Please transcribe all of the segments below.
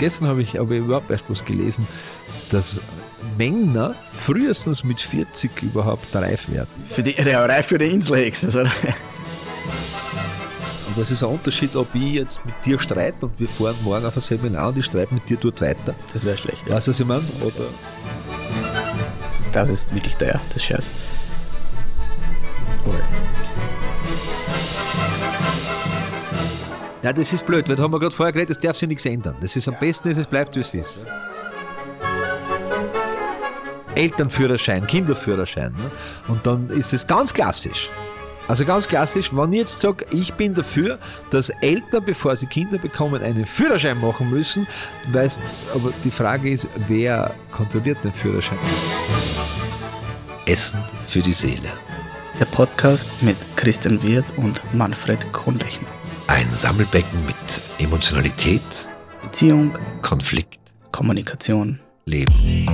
gestern habe ich, ich überhaupt erst was gelesen, dass Männer frühestens mit 40 überhaupt reif werden. Für die, ja, reif für die Inselhexe. Also. Und das ist ein Unterschied, ob ich jetzt mit dir streite und wir fahren morgen auf ein Seminar und ich streite mit dir dort weiter. Das wäre schlecht. Ja. Weißt du, was ich meine? Oder Das ist wirklich der, das ist Scheiß. Nein, das ist blöd, weil da haben wir gerade vorher geredet, das darf sich nichts ändern. Das ist am besten, ist, es bleibt, wie es ist. Elternführerschein, Kinderführerschein. Ne? Und dann ist es ganz klassisch. Also ganz klassisch, wenn ich jetzt sage, ich bin dafür, dass Eltern, bevor sie Kinder bekommen, einen Führerschein machen müssen, weil aber die Frage ist, wer kontrolliert den Führerschein? Essen für die Seele. Der Podcast mit Christian Wirth und Manfred Kronlechner. Ein Sammelbecken mit Emotionalität, Beziehung, Konflikt, Kommunikation. Leben.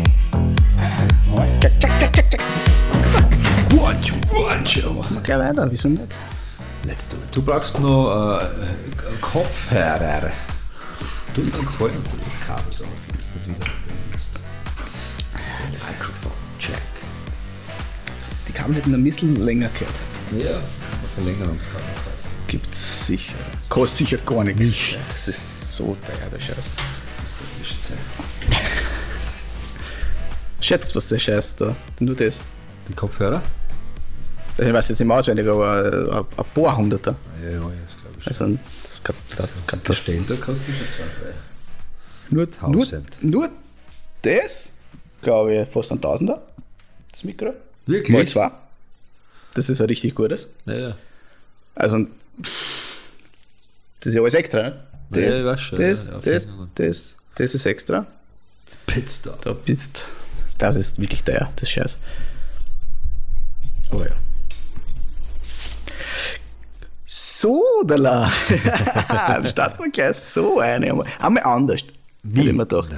Machen wir gleich weiter, wieso nicht? Let's do it. Du brauchst noch äh, Kopfhörer. Du hast einen Gefallen, du das Kabel drauf jetzt nicht wieder. Das Mikrofon, check. Die Kabel hätten ein bisschen länger gehört. Ja, Verlängerungskabel. Gibt's sicher. Kostet sicher gar nichts. Das ist so teuer, der Scheiß. Schätzt, was der Scheiß da. Nur das. Die Kopfhörer? Ich weiß jetzt nicht mehr auswendig, aber äh, ein paar Hunderter. Ja, ja, das glaube ich. Also das kann das, kann das da kostet schon zwei, drei. nur, nur, Tausend. nur das, glaube ich, fast ein Tausender. Das Mikro. Wirklich? Mal zwei. Das ist ein richtig gutes. Ja, ja. Also, das ist ja alles extra, ne? Ja, Das, weiß schon, das, ja, ja, das, das, das ist extra. Da bist, das ist wirklich teuer, das Scheiß. Oh ja. So, da la. Starten wir gleich so eine. Einmal, einmal anders. Wie? Hätte ich mir gedacht.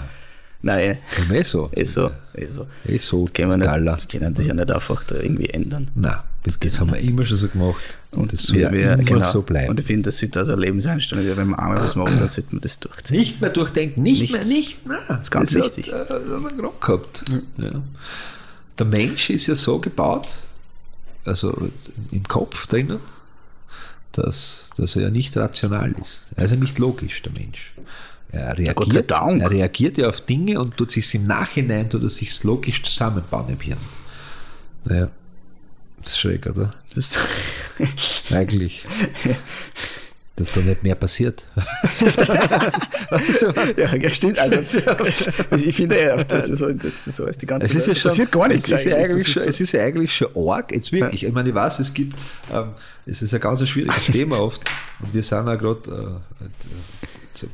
Nein, Komm, eh so. ist so, ist so. Eh so, Das können wir nicht, wir können das ja nicht einfach da irgendwie ändern. Nein, das, das haben wir immer schon so gemacht. Und das soll wir, wir, immer genau. so bleiben. Und ich finde, das sollte also eine Lebenseinstellung, wenn man einmal was macht, dann sollte man das durchziehen. Nicht mehr durchdenken, nicht Nichts. mehr, nicht mehr. Das ist ganz wichtig. Hat, äh, hat er gerade gehabt. Ja. Der Mensch ist ja so gebaut, also im Kopf drinnen, dass, dass er ja nicht rational ist. Er ist ja nicht logisch, der Mensch. Er reagiert, Gott sei Dank. er reagiert ja auf Dinge und tut sich im Nachhinein, tut er sich logisch zusammenbauen im Hirn. Naja, das ist schräg, oder? Das, Eigentlich. Dass da nicht mehr passiert. So? ja, ja, stimmt. Also, ich finde, ja, das ist so, das ist so ist die ganze Es ist ja Zeit. schon, passiert gar nichts. Es ist, ja eigentlich. Das schon, ist es ist ja eigentlich schon arg, jetzt wirklich. Ich meine, ich weiß, es gibt, ähm, es ist ein ganz schwieriges Thema oft und wir sind ja gerade äh, äh, so pri-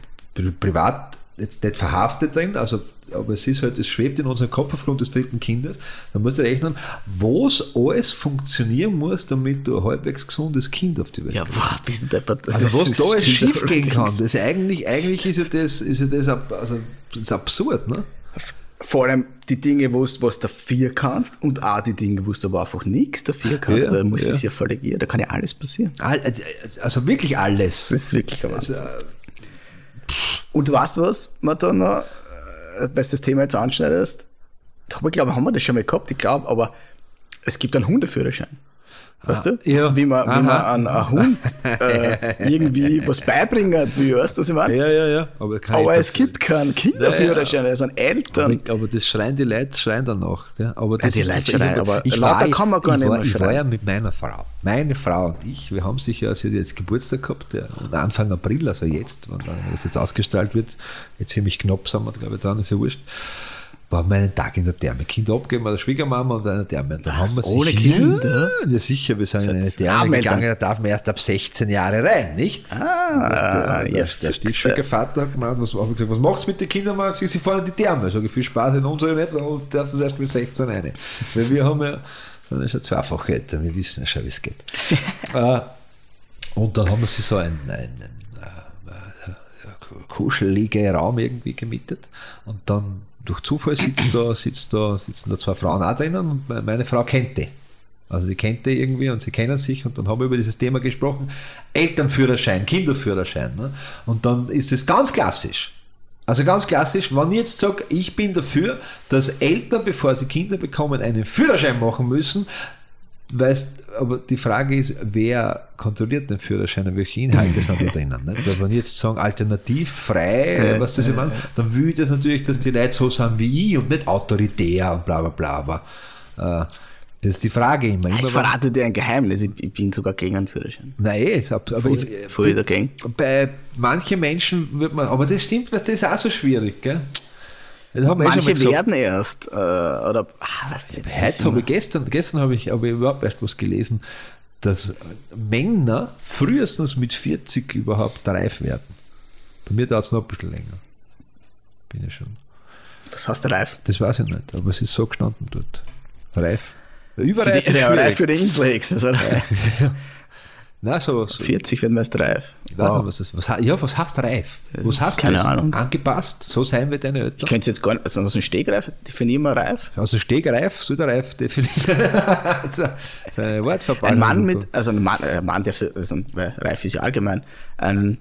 privat jetzt nicht verhaftet drin, also, aber es ist halt, es schwebt in unserem Kopf aufgrund des dritten Kindes. Da musst du rechnen, was alles funktionieren muss, damit du ein halbwegs gesundes Kind auf die Welt ja, boah, bist du also was ist- da alles stimmt schief gehen kann, das ist eigentlich, eigentlich ist ja das, ist ja das, also, das ist absurd, ne? Vor allem die Dinge, wo du was dafür kannst und auch die Dinge, wo du aber einfach nichts dafür kannst. Ja, da muss ja. es ja völlig, da kann ja alles passieren. All- Also wirklich alles. Das ist wirklich Also, Wahnsinn. Und weißt du was, noch, äh, weil du das Thema jetzt anschneidest, ich glaube, haben wir das schon mal gehabt, ich glaube, aber es gibt einen Hundeführerschein. Weißt du? ja. Wie man, wie man Aha. an einen Hund äh, irgendwie was beibringen will, weißt du, was ich meine? Ja, ja, ja. Aber, Aber es gibt keinen Kinderführerschein, es sind Eltern. Aber, aber das schreien die Leute schreien danach. Gell? Aber das die ist Leute ich- schreien, aber lauter war- kann man gar ich nicht war, mehr Ich war schreien. ja mit meiner Frau. Meine Frau und ich, wir haben sicher, sie hat jetzt Geburtstag gehabt, ja, Anfang April, also jetzt, wenn das jetzt ausgestrahlt wird, jetzt ziemlich knapp sind wir, glaube ich, dran, ist ja wurscht. Waren wir einen Tag in der Therme. Kinder abgeben, der Schwiegermama und eine Therme. Und dann haben wir ohne sich, Kinder? Ja, ja, sicher, wir sind in eine Therme gegangen, da darf man erst ab 16 Jahre rein, nicht? Ah, der, der, der. Stiefschwiegervater hat gemeint, was, ich gesagt, was macht's mit den Kindern? Man hat gesagt, sie fahren in die Therme. Sag ich, viel Spaß in unserer nicht, weil wir dürfen erst mit 16 rein. Weil wir haben ja, sind ja schon zweifach älter, wir wissen ja schon, wie es geht. äh, und dann haben wir sie so einen, einen, äh, äh, kuschelige Raum irgendwie gemietet und dann durch Zufall sitzt da, sitzt da, sitzen da zwei Frauen auch drinnen und me- meine Frau kennt die. Also die kennt die irgendwie und sie kennen sich und dann haben wir über dieses Thema gesprochen. Elternführerschein, Kinderführerschein. Ne? Und dann ist es ganz klassisch. Also ganz klassisch, wenn ich jetzt sage, ich bin dafür, dass Eltern, bevor sie Kinder bekommen, einen Führerschein machen müssen, weißt, aber die Frage ist, wer kontrolliert den Führerschein und welche Inhalte sind da drinnen? Nicht? Weil wenn ich jetzt sagen, alternativ, frei, was das ich meine, dann will ich das natürlich, dass die Leute so sind wie ich und nicht autoritär und bla bla bla. Aber äh, das ist die Frage immer. immer Ich verrate dir ein Geheimnis, ich, ich bin sogar gegen einen Führerschein. Nein, eh, ist ab- aber ich, Voll dagegen. bei manchen Menschen wird man, aber das stimmt, was das ist auch so schwierig, gell? Manche gesagt. werden erst, äh, oder, ah, was ist Heute habe ich gestern, gestern habe ich, ich überhaupt erst was gelesen, dass Männer frühestens mit 40 überhaupt reif werden. Bei mir dauert es noch ein bisschen länger. Bin ich schon. Was heißt reif? Das weiß ich nicht, aber es ist so gestanden dort. Reif. Für Überreif die, ist ja, reif für die Inselhex. Also Nein, so, so 40 werden wir erst reif. ich weiß nicht, was das was, Ja, was heißt reif? Was heißt Keine das? Ahnung. Angepasst? So sein wir deine Ich Eltern? könnte jetzt gar nicht, also aus dem Stegreif definieren wir reif. Also Stegreif, soll der Reif definieren. Ein Mann mit, also ein Mann, ein Mann darf, also, weil reif ist ja allgemein, ein,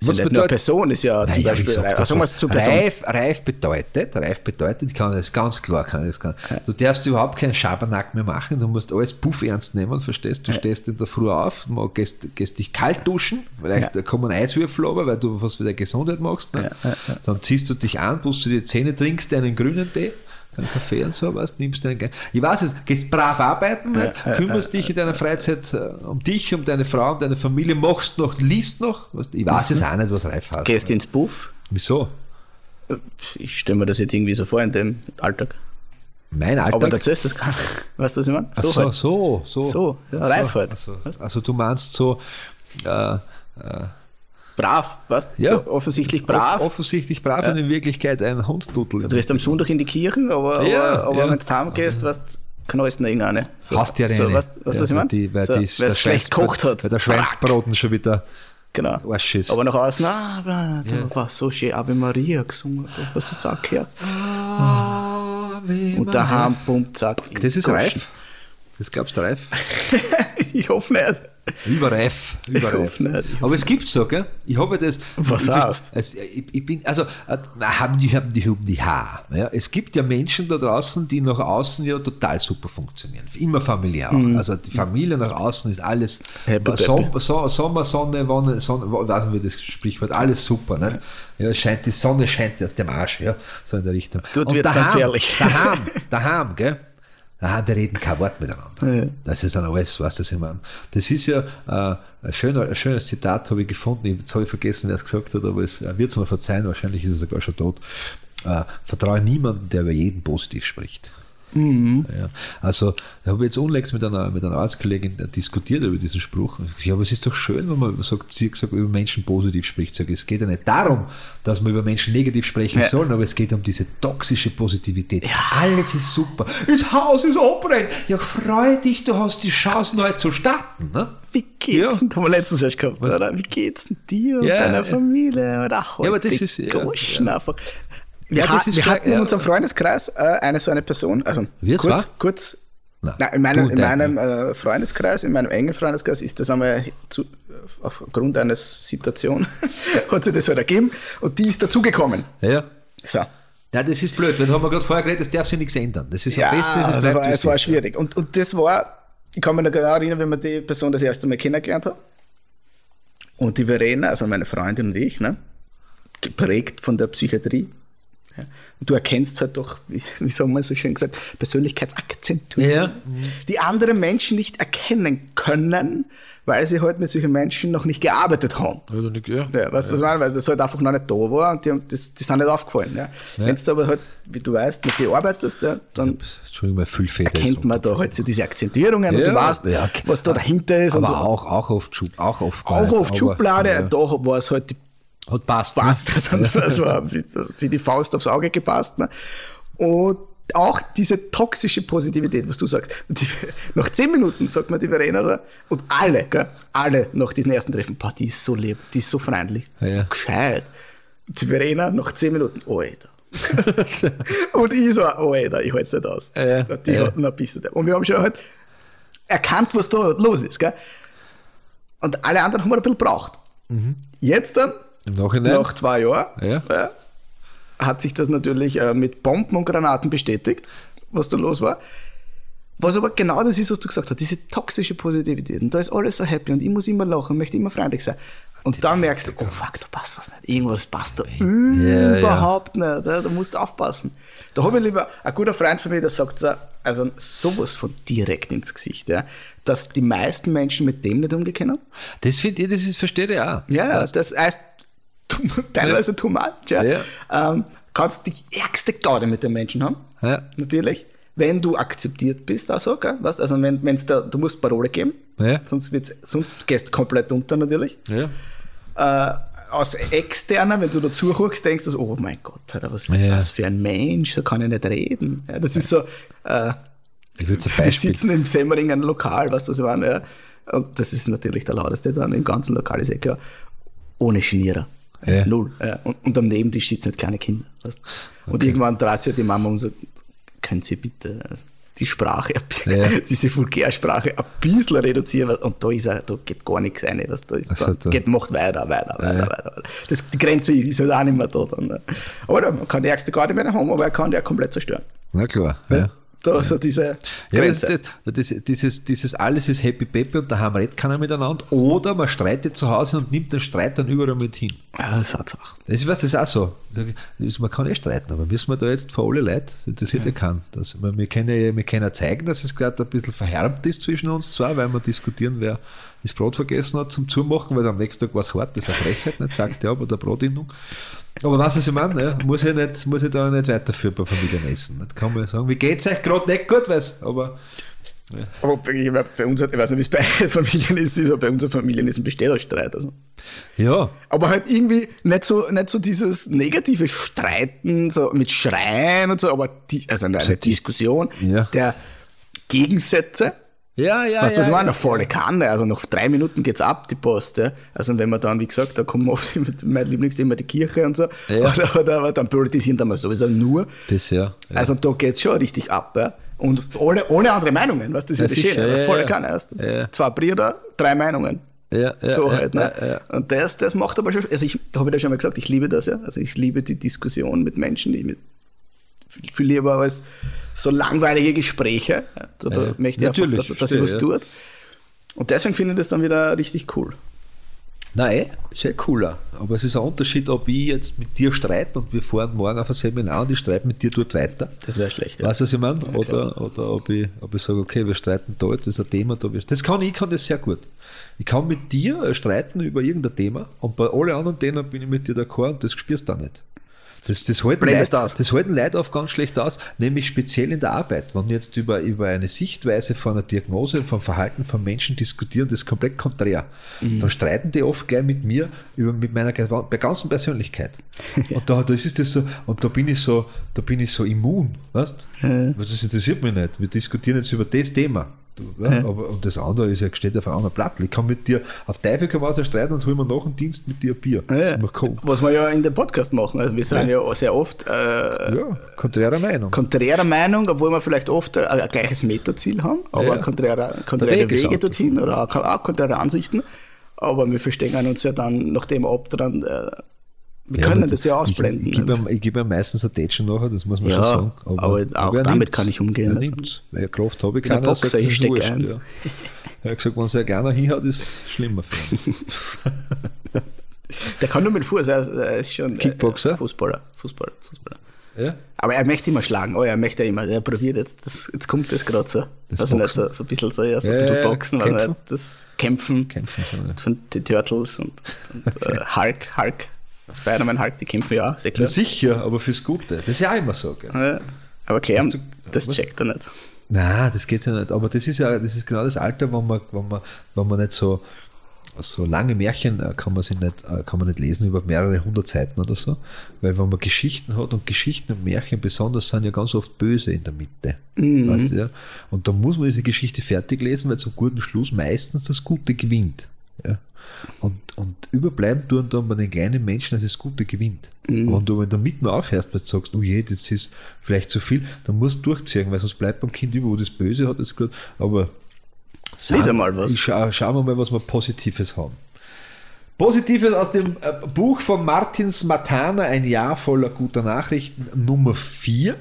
Was bedeutet- Person, ist ja zum Naja, Beispiel, sag reif, also Person. Reif, reif bedeutet, reif bedeutet, ich kann das ganz klar, kann das kann. Du darfst überhaupt keinen Schabernack mehr machen, du musst alles puff ernst nehmen, verstehst? Du stehst in der Früh auf, mal gehst, gehst dich kalt duschen, vielleicht Ja. kommen Eiswürfel aber, weil du was für deine Gesundheit machst. Ne? Dann ziehst du dich an, pust du die Zähne, trinkst dir einen grünen Tee, keinen Kaffee und so was, nimmst dir einen, ich weiß es, gehst brav arbeiten, ne? kümmerst dich in deiner Freizeit äh, um dich, um deine Frau, um deine Familie, machst noch, liest noch, ich weiß es auch nicht, was reif heißt. Gehst ins Puff. Wieso? Ich stelle mir das jetzt irgendwie so vor in dem Alltag. Mein Alltag. Aber dazu ist das gar nicht. Weißt du, was ich meine? Ach so, halt. so, so. So, ja, reif halt. so. Weißt? Also du meinst so, äh, äh, Brav, weißt du? Ja. So offensichtlich brav. off offensichtlich brav und in Wirklichkeit ein Hundstuttel. du gehst am Sonntag in die Kirche, aber, Ja, aber, aber ja. wenn du heimgehst, weißt du, knallst du noch irgendeine. So, Hast ja so, eine. weißt, weißt du, was ich Ja, meine? die- Weil so, die- es schlecht gekocht hat. Weil der Schweinsbraten schon wieder Genau. Arsch ist. Aber nach außen, ah, da war so schön Ave Maria gesungen, was du auch gehört. Und daheim, bumm, zack. Das ist Goschen. reif. Das glaubst du reif? ich hoffe nicht. Überreif. Überreif. Aber es gibt so, gell? Ich habe das. Was ich, heißt? Also, ich, ich bin, also, äh, na, haben die, haben die, haben die Haar. Ja? Es gibt ja Menschen da draußen, die nach außen ja total super funktionieren. Immer familiär. auch. Also, die Familie nach außen ist alles Mhm. Happy Som, so, Sommer, Sonne, Wonne, Sonne, weiß nicht, wie das Sprichwort, alles super. Ne? Ja, scheint, die Sonne scheint aus dem Arsch, ja, so in der Richtung. Dort dann daheim- gefährlich. Daheim, daheim, gell? Daheim, die reden kein Wort miteinander. Das ist dann alles, was das ich meine. Das ist ja äh, ein, schöner, ein schönes Zitat, habe ich gefunden. Jetzt habe ich vergessen, wer es gesagt hat, aber es wird es mir verzeihen, wahrscheinlich ist er sogar schon tot. Äh, vertraue niemanden, der über jeden positiv spricht. Ja, also, da habe ich jetzt unlängst mit einer, mit einer Arztkollegin diskutiert über diesen Spruch. Ich Ja, aber es ist doch schön, wenn man sagt, sagt, über Menschen positiv spricht. Sag, es geht ja nicht darum, dass man über Menschen negativ sprechen Ja. soll, aber es geht um diese toxische Positivität. Alles ist super. Das Haus ist abbrennt. Ja, freu dich, du hast die Chance, neu zu starten. Ne? Wie geht's Ja. denn? Haben wir letztens erst gehabt, oder? Wie geht's denn dir und Ja, deiner ja. Familie? Oder ach, Ja, aber das ist- ja, ja. einfach. Wir, Ja, das wir hatten in unserem Freundeskreis äh, eine so eine Person, also kurz, war? kurz Nein, in meinem, in meinem äh, Freundeskreis, in meinem engen Freundeskreis ist das einmal zu, aufgrund einer Situation, hat sich das halt ergeben und die ist dazugekommen. Ja. So. Ja, das ist blöd, weil da haben wir gerade vorher geredet, das darf sich nichts ändern. Das ist Ja, am besten. also bleibt, war, es war schwierig. Und, und das war, ich kann mich noch genau erinnern, wenn man die Person das erste Mal kennengelernt hat. Und die Verena, also meine Freundin und ich, ne, geprägt von der Psychiatrie. Ja. Und du erkennst halt doch, wie, sagen wir so schön gesagt, Persönlichkeitsakzentuierung, Ja. die andere Menschen nicht erkennen können, weil sie halt mit solchen Menschen noch nicht gearbeitet haben. Oder nicht, ja. Ja, weißt du, was ich meine? Weil das halt einfach noch nicht da war und die, haben, das, die sind nicht aufgefallen. Ja. Wenn du aber halt, wie du weißt, mit dir arbeitest, ja, dann erkennt man da halt so diese Akzentierungen und du weißt, was da dahinter ist. Aber und auch, auch oft Schub, auch oft auch aber- Schublade, Ja. da war es halt die Hat passt. ne? passt. Also, das war wie, wie die Faust aufs Auge gepasst. Ne? Und auch diese toxische Positivität, was du sagst. Die, nach zehn Minuten sagt mir die Verena so, und alle, gell, alle nach diesem ersten Treffen, boah, die ist so lieb, die ist so freundlich, Ja. gescheit. Und die Verena nach zehn Minuten, oh, Alter. und ich so, oh, Alter, ich halte es nicht aus. Ja, die ja. hatten ein bisschen. Und wir haben schon halt erkannt, was da los ist. Gell? Und alle anderen haben wir ein bisschen braucht. Mhm. Jetzt dann Im Nachhinein? nach zwei Jahren, Ja. hat sich das natürlich äh, mit Bomben und Granaten bestätigt, was da los war. Was aber genau das ist, was du gesagt hast, diese toxische Positivität. Und da ist alles so happy und ich muss immer lachen, möchte immer freundlich sein. Und dann merkst du, oh fuck, da passt was nicht. Irgendwas passt da ja. überhaupt nicht. Ja, da musst du aufpassen. Da habe ich lieber, ein guter Freund von mir, der sagt so, also sowas von direkt ins Gesicht, ja, dass die meisten Menschen mit dem nicht umgehen können. Das finde ich, das ist, verstehe ich auch. Ja, das heißt teilweise too much. Ja. Ja. Ähm, kannst die ärgste Gaude mit den Menschen haben. Ja. Natürlich. Wenn du akzeptiert bist, also, gell? Weißt, also wenn, wenn's da, du musst Parole geben, Ja. sonst, wird's, sonst gehst du komplett unter natürlich. Ja. Äh, aus externer, wenn du da zuhörst, denkst du oh mein Gott, Alter, was ist Ja. das für ein Mensch, so kann ich nicht reden. Ja, das ist so, äh, Ich würde wir sitzen im Semmering ein Lokal, weißt du, was ich meine? Ja. Und das ist natürlich der lauteste dann im ganzen Lokal, ist eh klar. Ohne Genierer. Ja. Null. Ja. Und, und am Nebentisch sitzen halt kleine Kinder. Weißt? Und irgendwann dreht sich die Mama und sagt, können Sie bitte also die Sprache, Ja. diese Vulgärsprache ein bisschen reduzieren? Und da ist er, da geht gar nichts rein. Weißt? Da ist, Ach so, dann da- geht, macht weiter, weiter, weiter, Ja. weiter. weiter. Das, die Grenze ist halt auch nicht mehr da. Dann, ne? Aber man kann die ärgste Garde mehr haben, aber er kann die auch komplett zerstören. Na klar. Weißt? Ja. Da so diese Ja, das, das, das, dieses, dieses alles ist Happy Peppy und daheim redet keiner miteinander. Oder man streitet zu Hause und nimmt den Streit dann überall mit hin. Ja, das hat's auch. Das ist, was, das ist auch so. Man kann eh streiten, aber müssen wir da jetzt vor alle Leute, das interessiert ja wir, können, ja- wir können ja zeigen, dass es gerade ein bisschen verhärmt ist zwischen uns zwei, weil wir diskutieren, wer das Brot vergessen hat zum Zumachen, weil am nächsten Tag war es hart, das ist eine Frechheit, nicht, sagt er, aber der Brotindung. Aber was ich meine, ja, muss, ich nicht, muss ich da nicht weiterführen bei Familienessen. Nicht? Kann man sagen, wie geht's euch gerade nicht gut, weiß, aber Aber bei, bei uns, ich weiß nicht, wie es bei Familien ist, aber bei unseren Familien ist ein Bestellerstreit. Also. ja, Aber halt irgendwie nicht so, nicht so dieses negative Streiten, so mit Schreien und so, aber die, also eine, eine Diskussion Ja. der Gegensätze. Ja, ja. Weißt du, ja, was ich meine? ja. Eine volle Kanne. Also nach drei Minuten geht's ab, die Post. Ja? Also wenn man dann, wie gesagt, da kommen oft immer- mein Lieblingsthema die Kirche und so. Ja. Oder, oder, aber dann politisieren dann mal sowieso nur. Das ja. ja. Also da geht's schon richtig ab. Ja? Und ohne, ohne andere Meinungen. Weißt, du, das ist ja, Ja, das sicher, Schöne. ja, volle ja. Kanne. Weißt, du. Ja. Zwei Brüder, drei Meinungen. ja, ja, so ja, halt, ne? ja, ja. Und das, das macht aber schon, also ich habe ja schon mal gesagt, ich liebe das ja. Also ich liebe die Diskussion mit Menschen, die mit viel, lieber als so langweilige Gespräche. Ja, da, da Ja, möchte ich einfach, natürlich, dass, dass sich was ja. tut. Und deswegen finde ich das dann wieder richtig cool. Nein, ist ja cooler. Aber es ist ein Unterschied, ob ich jetzt mit dir streite und wir fahren morgen auf ein Seminar und ich streite mit dir dort weiter. Das wäre schlecht. Weißt du, was ich meine? oder, oder ob ich, ob ich sage, okay, wir streiten da, jetzt ist ein Thema da. Das kann ich, kann das sehr gut. Ich kann mit dir streiten über irgendein Thema und bei allen anderen Themen bin ich mit dir d'accord und das spürst du auch nicht. Das, das, halten Leute, aus. das halten Leute oft ganz schlecht aus, nämlich speziell in der Arbeit. Wenn wir jetzt über, über eine Sichtweise von einer Diagnose, vom Verhalten von Menschen diskutieren, das ist komplett konträr. Mhm. Dann streiten die oft gleich mit mir über mit meiner bei ganzen Persönlichkeit. Und da, das ist das so, und da bin ich so, da bin ich so immun, weißt? Weil Das interessiert mich nicht. Wir diskutieren jetzt über das Thema. Ja, aber, und das andere ist ja steht auf einem anderen Blatt. Ich kann mit dir auf Teufel komm raus streiten und hol mir nach dem Dienst mit dir ein Bier. Ja, cool. Was wir ja in dem Podcast machen. Also wir sind ja, sehr oft äh, Ja, konträre Meinung. konträrer Meinung, obwohl wir vielleicht oft ein, ein gleiches Metaziel haben, aber Ja. konträre, konträre Wege anders. dorthin oder auch, auch konträre Ansichten. Aber wir verstehen uns ja dann nach dem ab, dann, äh, wir können aber das ja ausblenden. Ich, ich gebe ihm, ich gebe ihm meistens ein Tätschen nachher, das muss man Ja, schon sagen. aber auch er damit nimmt's. kann ich umgehen, Er also. nimmt's. Weil Kraft habe ich keine. er sagt, Boxer, ich ist steck wurscht, ein. Ja. Er hat gesagt, wenn er gerne hinhaut, ist es schlimmer für ihn. Der kann nur mit Fuß, er ist schon äh, Kickboxer? Fußballer, Fußballer, Fußballer. ja? Aber er möchte immer schlagen. Oh, er möchte immer, er probiert jetzt, das, jetzt kommt das gerade so. Das also nicht so, so ein bisschen so, ja, so ein Ja, bisschen ja, ja. Boxen, also Kämpfen? nicht das Kämpfen. Kämpfen schon, ja. Von die Turtles und, und äh, Hulk, Hulk, Spider-Man, Hulk, die kämpfen ja auch, sehr Ja, klar. sicher, aber fürs Gute. Das ist ja auch immer so. Gell? Ja. Aber Hast du- das checkt er nicht. Nein, das geht ja nicht. Aber das ist ja, das ist genau das Alter, wo man, wo man, wo man nicht so, so lange Märchen äh, kann man sich nicht, äh, kann man nicht lesen über mehrere hundert Seiten oder so. Weil wenn man Geschichten hat und Geschichten und Märchen besonders sind ja ganz oft böse in der Mitte. Weißt du, ja? Und da muss man diese Geschichte fertig lesen, weil zum guten Schluss meistens das Gute gewinnt. Ja? Und, und überbleiben tun dann bei den kleinen Menschen, dass das Gute gewinnt. Und wenn du in der Mitte aufhörst, weil du sagst, oh je, das ist vielleicht zu viel, dann musst du durchziehen, weil sonst bleibt beim Kind über, wo das Böse hat, das gut. Aber Lies einmal was. Schau, schauen wir mal, was wir Positives haben. Positives aus dem äh, Buch von Martins Matana, ein Jahr voller guter Nachrichten, Nummer 4.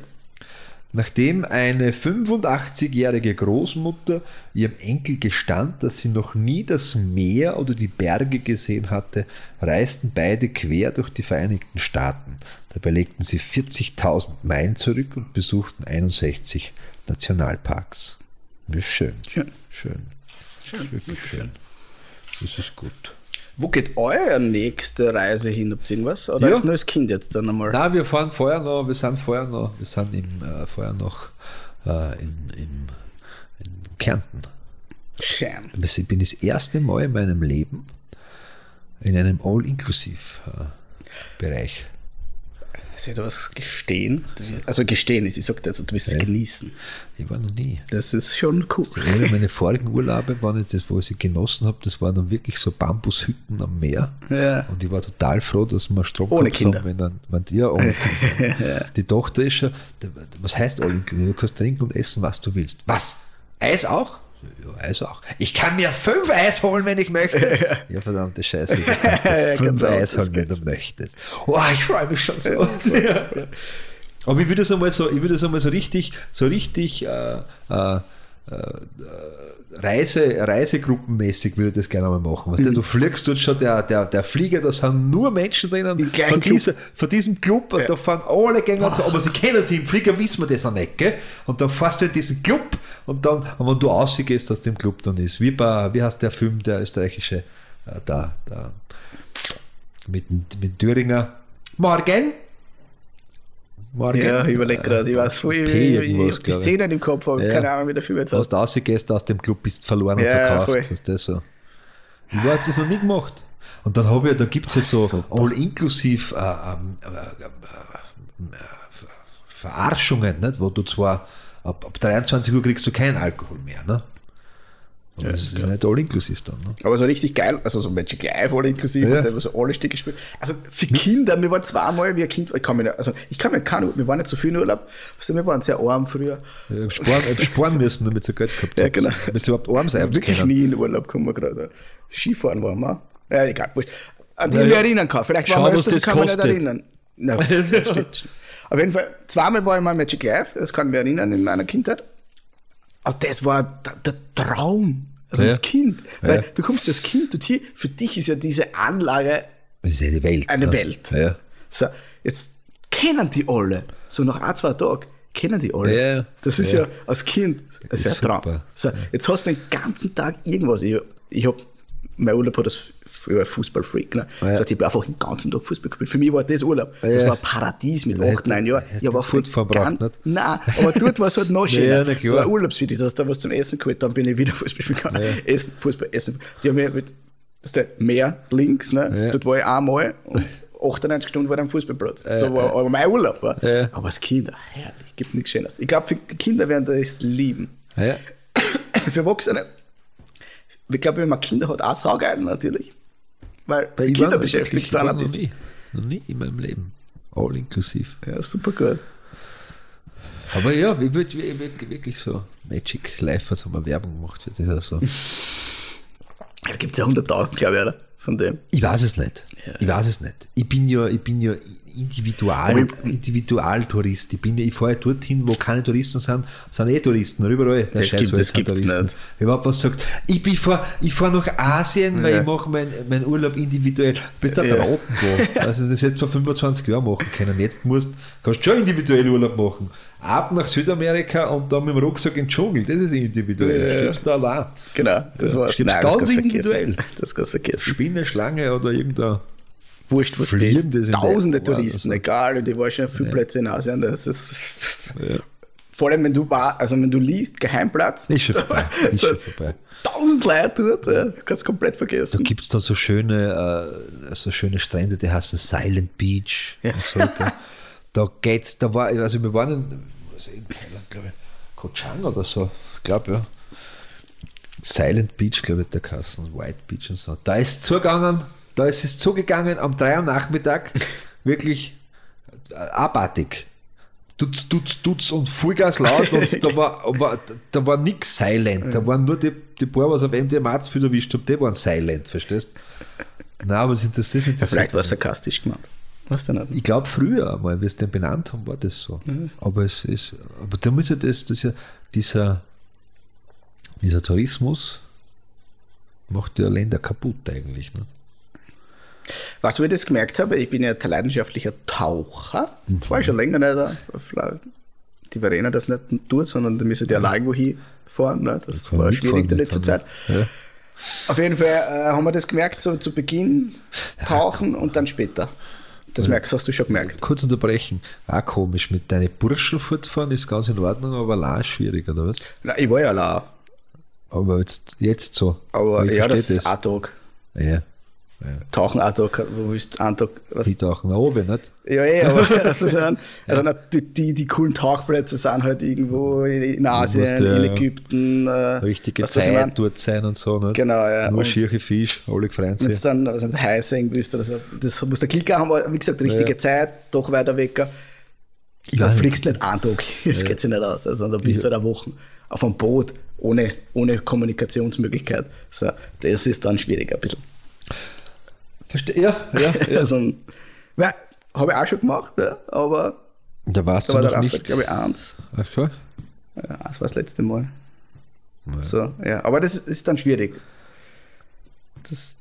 Nachdem eine 85-jährige Großmutter ihrem Enkel gestand, dass sie noch nie das Meer oder die Berge gesehen hatte, reisten beide quer durch die Vereinigten Staaten. Dabei legten sie 40.000 Meilen zurück und besuchten 61 Nationalparks. Schön. Schön. Schön. Schön. Wirklich schön. Das ist gut. Wo geht eure nächste Reise hin? Habt ihr irgendwas? Oder Ja. ist nur das Kind jetzt dann einmal? Na, wir fahren vorher noch, wir sind vorher noch, wir sind im, äh, vorher noch äh, in, in, in Kärnten. Schön. Ich bin das erste Mal in meinem Leben in einem All-Inclusive-Bereich. Soll ich was gestehen? Also gestehen ist, ich sag dir, also, du wirst es Ja. genießen. Ich war noch nie. Das ist schon cool. Eine meiner vorigen Urlaube, waren nicht das, wo ich sie genossen habe, das waren dann wirklich so Bambushütten am Meer. Ja. Und ich war total froh, dass wir Strom Ohne Kinder. haben. Wenn dann, wenn, ja, ohne Kinder. Die Tochter ist schon, was heißt all inclusive? Du kannst trinken und essen, was du willst. Was? Eis auch? Ja, Eis auch. Ich kann mir fünf Eis holen, wenn ich möchte. Ja, verdammte Scheiße. Du kannst fünf genau, Eis holen, wenn du möchtest. Oh, ich freue mich schon so. Ja. Aber ich würde es einmal so, ich würde es einmal so richtig, so richtig äh, äh, Reise, Reisegruppenmäßig würde ich das gerne mal machen. Weißt du, du fliegst dort schon, der, der, der Flieger, da sind nur Menschen drinnen. Gleichen Von, dieser, von diesem Club, und da fahren alle Gänger zu, aber sie kennen sich, im Flieger wissen wir das noch nicht, gell? Und dann fährst du in diesen Club und dann, und wenn du rausgehst aus dem Club, dann ist, wie bei, wie heißt der Film, der österreichische, äh, da, da, mit, mit Thüringer. Morgen! Morgen. Ja, ich überlege gerade, ich weiß voll, ich, P ich, ich, hab die ich. Szenen im Kopf, aber Ja. keine Ahnung, wie der Film jetzt Hast heißt. du rausgehst aus dem Club, bist verloren und Ja, verkauft. voll. Hast du so. Ich habe das noch nie gemacht. Und dann habe ich, da gibt es ja so Super. all-inklusiv äh, ähm, äh, äh, äh, Verarschungen, nicht? wo du zwar ab, ab 23 Uhr kriegst du keinen Alkohol mehr. Ne? Und das ist nicht all-inklusiv dann. Ne? Aber so richtig geil, also so Magic Life all inklusive, Ja. ja. wo so alle Stücke spielen. Also für Kinder, wir waren zweimal, wie ein Kind, ich kann mich nicht, also ich kann mich keine, wir waren nicht so viel in Urlaub, also wir waren sehr arm früher. Ich sparen, ich hab sparen müssen, damit sie Geld gehabt Ja, haben. genau. Damit sie überhaupt arm sein Wirklich können. nie in Urlaub kommen wir gerade. Skifahren waren wir. Ja, egal, wurscht. An die Na ich mich ja. erinnern kann. Vielleicht Schau, waren wir was öfters, das kann man nicht kostet. erinnern. Na, das stimmt. Auf jeden Fall, zweimal war ich mal Magic Life, das kann ich mich erinnern, in meiner Kindheit. Aber das war der, Traum. Also Ja. als Kind. Weil Ja. du kommst als Kind dorthin, für dich ist ja diese Anlage ist ja die Welt. eine ne? Welt. Ja. So, jetzt kennen die alle. So nach ein, zwei Tagen kennen die alle. Ja. Das ist Ja. als Kind das ist ist ein Traum. So, jetzt hast du den ganzen Tag irgendwas. Ich, ich habe mein Urlaub hat das früher Fußballfreak. Ne? Ja. Das heißt, ich habe einfach den ganzen Tag Fußball gespielt. Für mich war das Urlaub. Das Ja. war ein Paradies mit Ja, acht, neun Jahren. hätte Ich habe Furt verbracht, nicht? Nein, aber dort war es halt noch schöner. Ja, klar. War Urlaubsvideo, das hast da was zum Essen geholt, dann bin ich wieder Fußball spielen gegangen. Essen, Fußball, Essen. Die haben mir mit, das ist der Meer links, ne? Ja. dort war ich einmal und 98 Stunden war am Fußballplatz. so war aber mein Urlaub. War. Ja. Aber als Kinder, herrlich, gibt nichts Schönes. Ich glaube, für die Kinder werden das lieben. Ja. Für Erwachsene, ich glaube, wenn man Kinder hat, auch saugeil natürlich. Weil die Ich Kinder beschäftigt sind noch nie, noch nie in meinem Leben. All inklusiv. Ja, super gut. Aber ja, würde würd wirklich so Magic Life, was haben wir Werbung gemacht für das so. Da gibt es ja 100.000, glaube ich, oder? Von dem. Ich weiß es nicht. Ich weiß es nicht. Ich bin ja, ich bin ja Individual, Aber ich- Individualtourist. Ich bin ich fahre dorthin, wo keine Touristen sind, sind eh Touristen, überall. Das Scheiß, gibt- das es nicht. Man was sagt, ich, bin fahr, ich fahre nach Asien, weil Ja. ich mache meinen mein Urlaub individuell. Bist du Ja. Raten Also das hättest du vor 25 Jahren machen können. Jetzt musst, kannst du schon individuell Urlaub machen. Ab nach Südamerika und dann mit dem Rucksack in den Dschungel. Das ist individuell. Ja. Stirbst du allein. Genau, das war stirbst das ganz kannst du individuell. vergessen. Das kannst du vergessen. Spinne, Schlange oder irgendein. Wurscht, was das in Tausende Touristen, das- egal. Und ich war schon auf viele Plätze in Asien. Das ist. Ja. Vor allem, wenn du war, also wenn du liest, Geheimplatz. Ist schon da- vorbei, ist da- schon vorbei. Tausend Leute dort, ja. Du kannst komplett Da vergessen. gibt es dann so schöne, äh, so schöne Strände, die heißen Silent Beach. Ja. Und so. da geht's, da war, also wir waren in, also in Thailand, glaube ich, Koh Chang oder so, glaube ja. Silent Beach, glaube ich, der Kassen, White Beach und so. Da ist zugegangen, da ist es zugegangen am 3 am Nachmittag, wirklich äh, abartig. Tutz, tutz, tutz und Vollgas laut und da war, aber, da war nix silent. Da waren nur die, die paar, was auf MDMA zu viel erwischt haben, die waren silent, verstehst Nein, aber das interessiert das interessiert Vielleicht war es sarkastisch gemeint. Weißt du nicht? Ich glaube, früher einmal, wie es den benannt haben, war das so. Aber es ist, aber da muss ja das, das ja, dieser, dieser Tourismus macht ja Länder kaputt eigentlich. Ne? Was ich das gemerkt habe, ich bin ja ein leidenschaftlicher Taucher. Mhm. Das war ich schon länger nicht. da. Die Verena das nicht tut, sondern da müssen die allein irgendwo hinfahren. Ne? Das war schwierig in der mitfahren, letzten kann Zeit. Auf jeden Fall äh, haben wir das gemerkt, so zu Beginn tauchen und dann später. Das merkst, hast du schon gemerkt. Kurz unterbrechen, auch komisch, mit deinen Burschen fortfahren ist ganz in Ordnung, aber ist schwierig, oder was? Na, ich war ja allein, Aber jetzt, jetzt so. aber ich ja, das ist ein Tag. Ja, Tauchen ein Tag, wo willst du einen Tag, was, die tauchen nach oben, nicht? Ja, eh, aber ein, also na, die, die, die coolen Tauchplätze sind halt irgendwo in, in Asien, ja in Ägypten. Äh, Richtige was? Zeit dort sein und so, nicht? Genau, ja. Nur Und- schiere Fisch, alle freuen Wenn sich. es dann was heiß sein willst oder so, das muss der Klicker haben, aber wie gesagt, richtige Ja. Zeit, doch weiter weg. Ja. Da fliegst nicht einen Tag, das geht sich nicht aus. Also da bist du halt eine Woche auf einem Boot ohne, ohne Kommunikationsmöglichkeit. So, das ist dann schwierig ein bisschen. Verstehe, ja, ja. ja. Also, ja, habe ich auch schon gemacht, ja, aber Da warst da du war der noch Raphael, nicht. glaube ich, eins. Ach, klar. Ja, das war das letzte Mal. So, ja. Aber das ist dann schwierig. Das,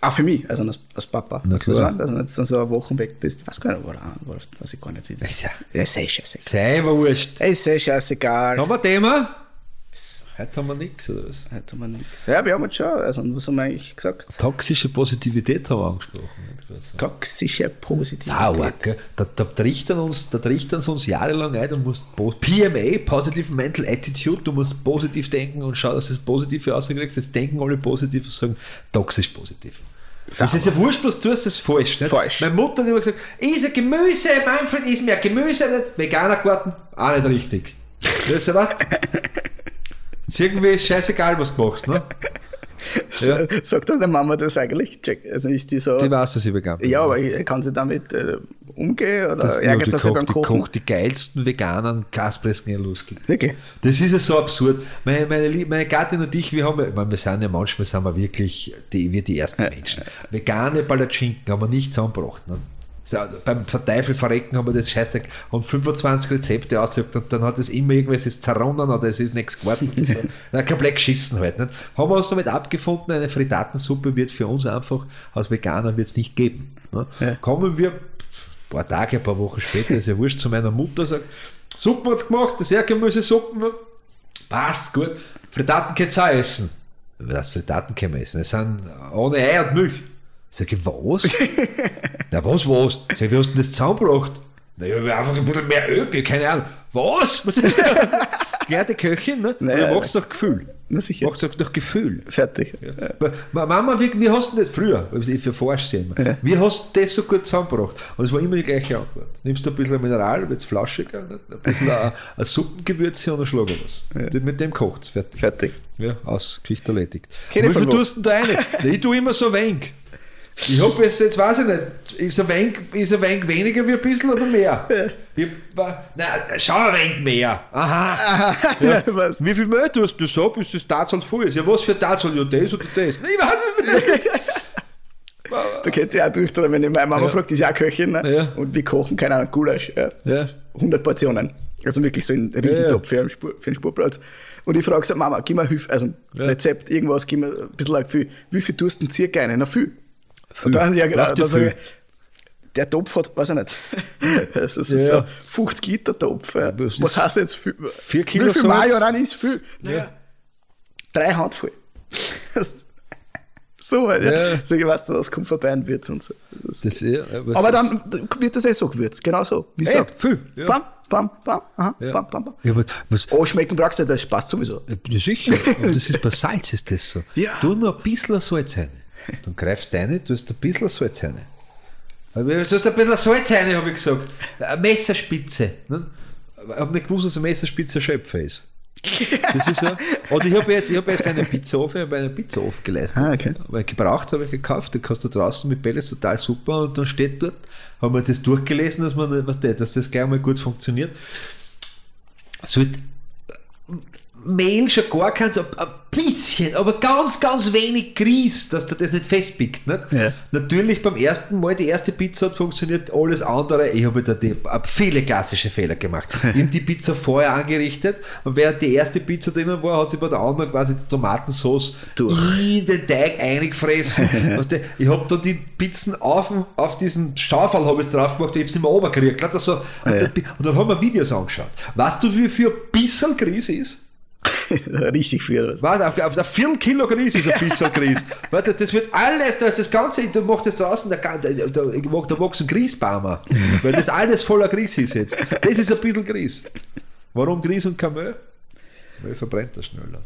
auch für mich, also als, als Papa. Na du, klar. meine? Also, wenn du dann so eine Woche weg bist, ich weiß gar nicht, wo er war, weiß ich gar nicht wieder. Ja. Ja, ist eh scheißegal. Sei wurscht. Ist eh scheißegal. Haben wir ein Thema? Heute haben wir nichts, oder was? Heute haben wir nichts. Ja, wir haben jetzt schon, also was haben wir eigentlich gesagt? Toxische Positivität haben wir angesprochen. Toxische Positivität. Sauer, gell? Da, da, trichtern uns, da trichtern sie uns jahrelang ein, du musst PMA, Positive Mental Attitude, du musst positiv denken und schau, dass du das Positive rauskriegst. Jetzt denken alle positiv und sagen toxisch positiv. Das ist ja wurscht, was du tust, das ist falsch. Nicht? Falsch. Meine Mutter hat immer gesagt, ist ein Gemüse, Manfred, ist mehr Gemüse nicht. Veganer Garten, auch nicht richtig. Weißt du was? Ist irgendwie scheißegal, was du machst, ne? Ja. Sagt deine Mama das eigentlich? Check. Also ist die so. Die weiß, dass ich vegan bin. ja, aber kann sie damit äh, umgehen? Oder Das, ärgert die, sie sich beim die Kochen? kocht die geilsten veganen Kaspresken, die es losgibt. Wirklich? Das ist ja so absurd. Meine, meine, meine Gattin und ich, wir haben, ich meine, wir sind ja manchmal sind wir wirklich die, wir die ersten Menschen. Vegane Palatschinken haben wir nicht zusammengebracht. Ne? So, beim Verteufel verrecken haben wir das Scheiße und 25 Rezepte ausgesucht und dann hat es immer irgendwas ist zerronnen oder es ist nichts geworden. Dann komplett geschissen halt. Nicht? Haben wir uns damit abgefunden, eine Frittatensuppe wird für uns einfach als Veganer wird es nicht geben. Ne? Ja. Kommen wir ein paar Tage, ein paar Wochen später, ist ja wurscht, zu meiner Mutter, sagt, Suppen hat's gemacht, das Erdgemüsesuppen, passt, gut. Frittaten könnt ihr auch essen. Was Frittaten können wir essen? Es sind ohne Ei und Milch. Sag ich, was? Na, was, was? Sag ich, wie hast du denn das zusammengebracht? Naja, wir einfach ein bisschen mehr Öl, keine Ahnung. Was? Was ist das? Gelernte Köchin, ne? Naja. du machst doch Gefühl. Na sicher. Machst doch durch Gefühl. Fertig. Ma- Mama, wie, wie hast du das früher? Ich verforsche sie immer. Ja. Wie hast du das so gut zusammengebracht? Und es war immer die gleiche Antwort. Nimmst du ein bisschen Mineral, wird es flaschiger, ein bisschen ein, ein Suppengewürze und ein Schlag was. Mit dem kocht es fertig. Fertig. Ja, aus, Geschichte erledigt. Keine Wie viel tust du denn da rein? Na, ich tue immer so wenig. Ich hab jetzt, jetzt weiß ich nicht, ist ein wenig, ist ein wenig weniger wie ein bisschen oder mehr? Ich, na, schau ein wenig mehr. Aha. Ja. Wie viel Mehl tust du so, bis das Tatsaal voll ist? Ja, was für Tatsaal? Ja, das oder das? Ich weiß es nicht. Da könnte ich auch durchdrehen, wenn ich meine Mama Ja. fragt, die ist ja auch Köchin, ne? Ja. und wir kochen, keine Ahnung, Gulasch. Ja. Ja. 100 Portionen. Also wirklich so ein Riesentopf für, einen Spur, für einen Spurplatz. Und ich frage so, Mama, gib mir Hilfe, also ein Ja. Rezept, irgendwas, gib mir ein bisschen ein Gefühl. Wie viel tust du denn circa rein? Na, viel. Und dann, ja genau, dann sage ich, der Topf hat, weiß ich nicht, das ist Ja, so ja. 50 Liter Topf. Ja. Das Was heißt jetzt viel? vier Kilo Wie viel. Mayo rein ist viel? Naja, drei Handvoll. so halt, ja. Ja. Sag ich, weißt du was, kommt vorbei und Würz und so. Das Das, ja, aber dann wird das eh so gewürzt, genau so. Wie Ey, gesagt. viel, ja. Bam, bam, bam, aha, Ja. bam, bam, bam. Ja, aber was, Oh, schmecken brauchst du nicht, das passt sowieso. Ja, sicher. Und das ist bei Salz ist das so. Ja. Tu nur ein bisschen Salz rein. Dann greifst du rein, tust ein bisschen Salz rein. Du hast ein bisschen Salz rein, habe ich gesagt. Eine Messerspitze. Ne? Ich habe nicht gewusst, dass eine Messerspitze ein Schöpfer ist. Das ist so. Und ich habe jetzt, ich hab jetzt eine Pizza auf, ich habe einen Pizzaofen geleistet. Ah, okay. Weil gebraucht habe ich gekauft, den kannst du draußen mit Pellets total super und dann steht dort, haben wir das durchgelesen, dass man, was der, dass das gleich mal gut funktioniert. Es Mehl schon gar kein, so ein bisschen, aber ganz, ganz wenig Grieß, dass der das nicht festpickt. Nicht? Ja. Natürlich beim ersten Mal, die erste Pizza hat funktioniert, alles andere, ich habe da die, äh, viele klassische Fehler gemacht. Ich habe die Pizza vorher angerichtet und während die erste Pizza drinnen war, hat sie bei der anderen quasi die Tomatensauce Durch. in den Teig eingefressen. weißt du, ich habe da die Pizzen auf, auf diesen Schaufel habe ich drauf gemacht, ich habe es nicht mehr runtergekriegt. Glatt so. Und, Ja. dann, und dann haben wir Videos angeschaut. Weißt du, wie viel ein bisschen Grieß ist? Richtig viel. Was? Auf, auf der Viertel Kilo Grieß ist ein bisschen Grieß. Weißt du, das wird alles, das, das Ganze, du machst das draußen, da, da, da, da, wächst ein Grießbaumer. Weil das alles voller Grieß ist jetzt. Das ist ein bisschen Grieß. Warum Grieß und kein Mehl? Mehl verbrennt das schneller.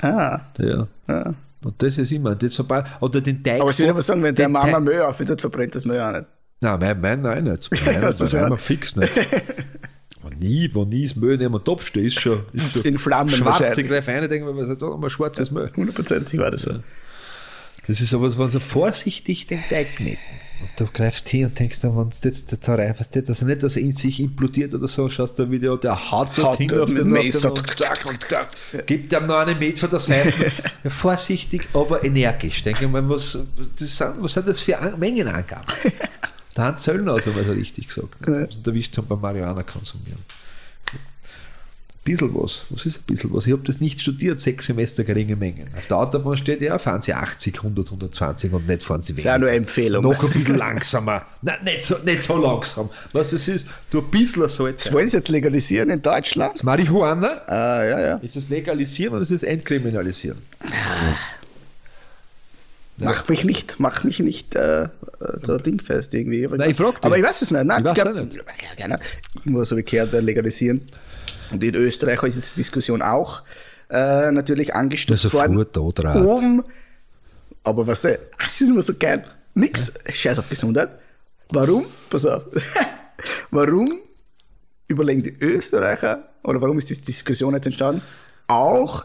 Ah, Ja. ah. Und das ist immer, das vorbei. Oder den Teig. Aber ich würde aber sagen, wenn der Mama Teig- Müll aufhört, verbrennt das Müll auch nicht. Nein, mein, mein nein nicht. Mein, das mein fix nicht. Nie, wo nie das Mehl neben dem Topf steht, ist schon, ist schon In Flammen schwarz. wahrscheinlich. Ich greife rein, denke mir, was ist da mal schwarzes Mehl. Hundertprozentig war das so. Das ist aber so vorsichtig den Teig kneten. Und du greifst hin und denkst dann, wenn du jetzt da rein, was das nicht, dass er in sich implodiert oder so, schaust du Video, der haut dort hin auf den, Messer. und zack und zack, gibt ihm noch einen Met von der Seite. Vorsichtig, aber energisch. Denke mal, was, das sind, was sind das für An Mengenangaben? Der Hans Zöllner hat es einmal so richtig gesagt. Ne? Also erwischt haben beim Marihuana konsumieren. Ein bisschen was. Was ist ein bisschen was? Ich habe das nicht studiert, sechs Semester geringe Mengen. Auf der Autobahn steht ja, fahren Sie 80, 100, 120 und nicht fahren Sie ist auch nur eine Empfehlung. Noch ein bisschen langsamer. Nein, nicht so, nicht so langsam. Was das ist, du ein bisschen Salz. Das wollen sie jetzt legalisieren in Deutschland? Das Marihuana, Ah, ja, ja. ist es legalisieren oder ist es entkriminalisieren? Mach mich nicht, mach mich nicht äh, äh, so dingfest irgendwie. Aber, Nein, ich frag dich. aber ich weiß es nicht. Nein, Ich weiß glaub- auch nicht. Ja, gerne. Ich gehört, äh, legalisieren. Und in Österreich ist jetzt die Diskussion auch äh, natürlich angestupst Also worden. Um, aber was der, das ist immer so geil. Nix, scheiß auf Gesundheit. Warum? Pass auf. warum überlegen die Österreicher, oder warum ist die Diskussion jetzt entstanden, auch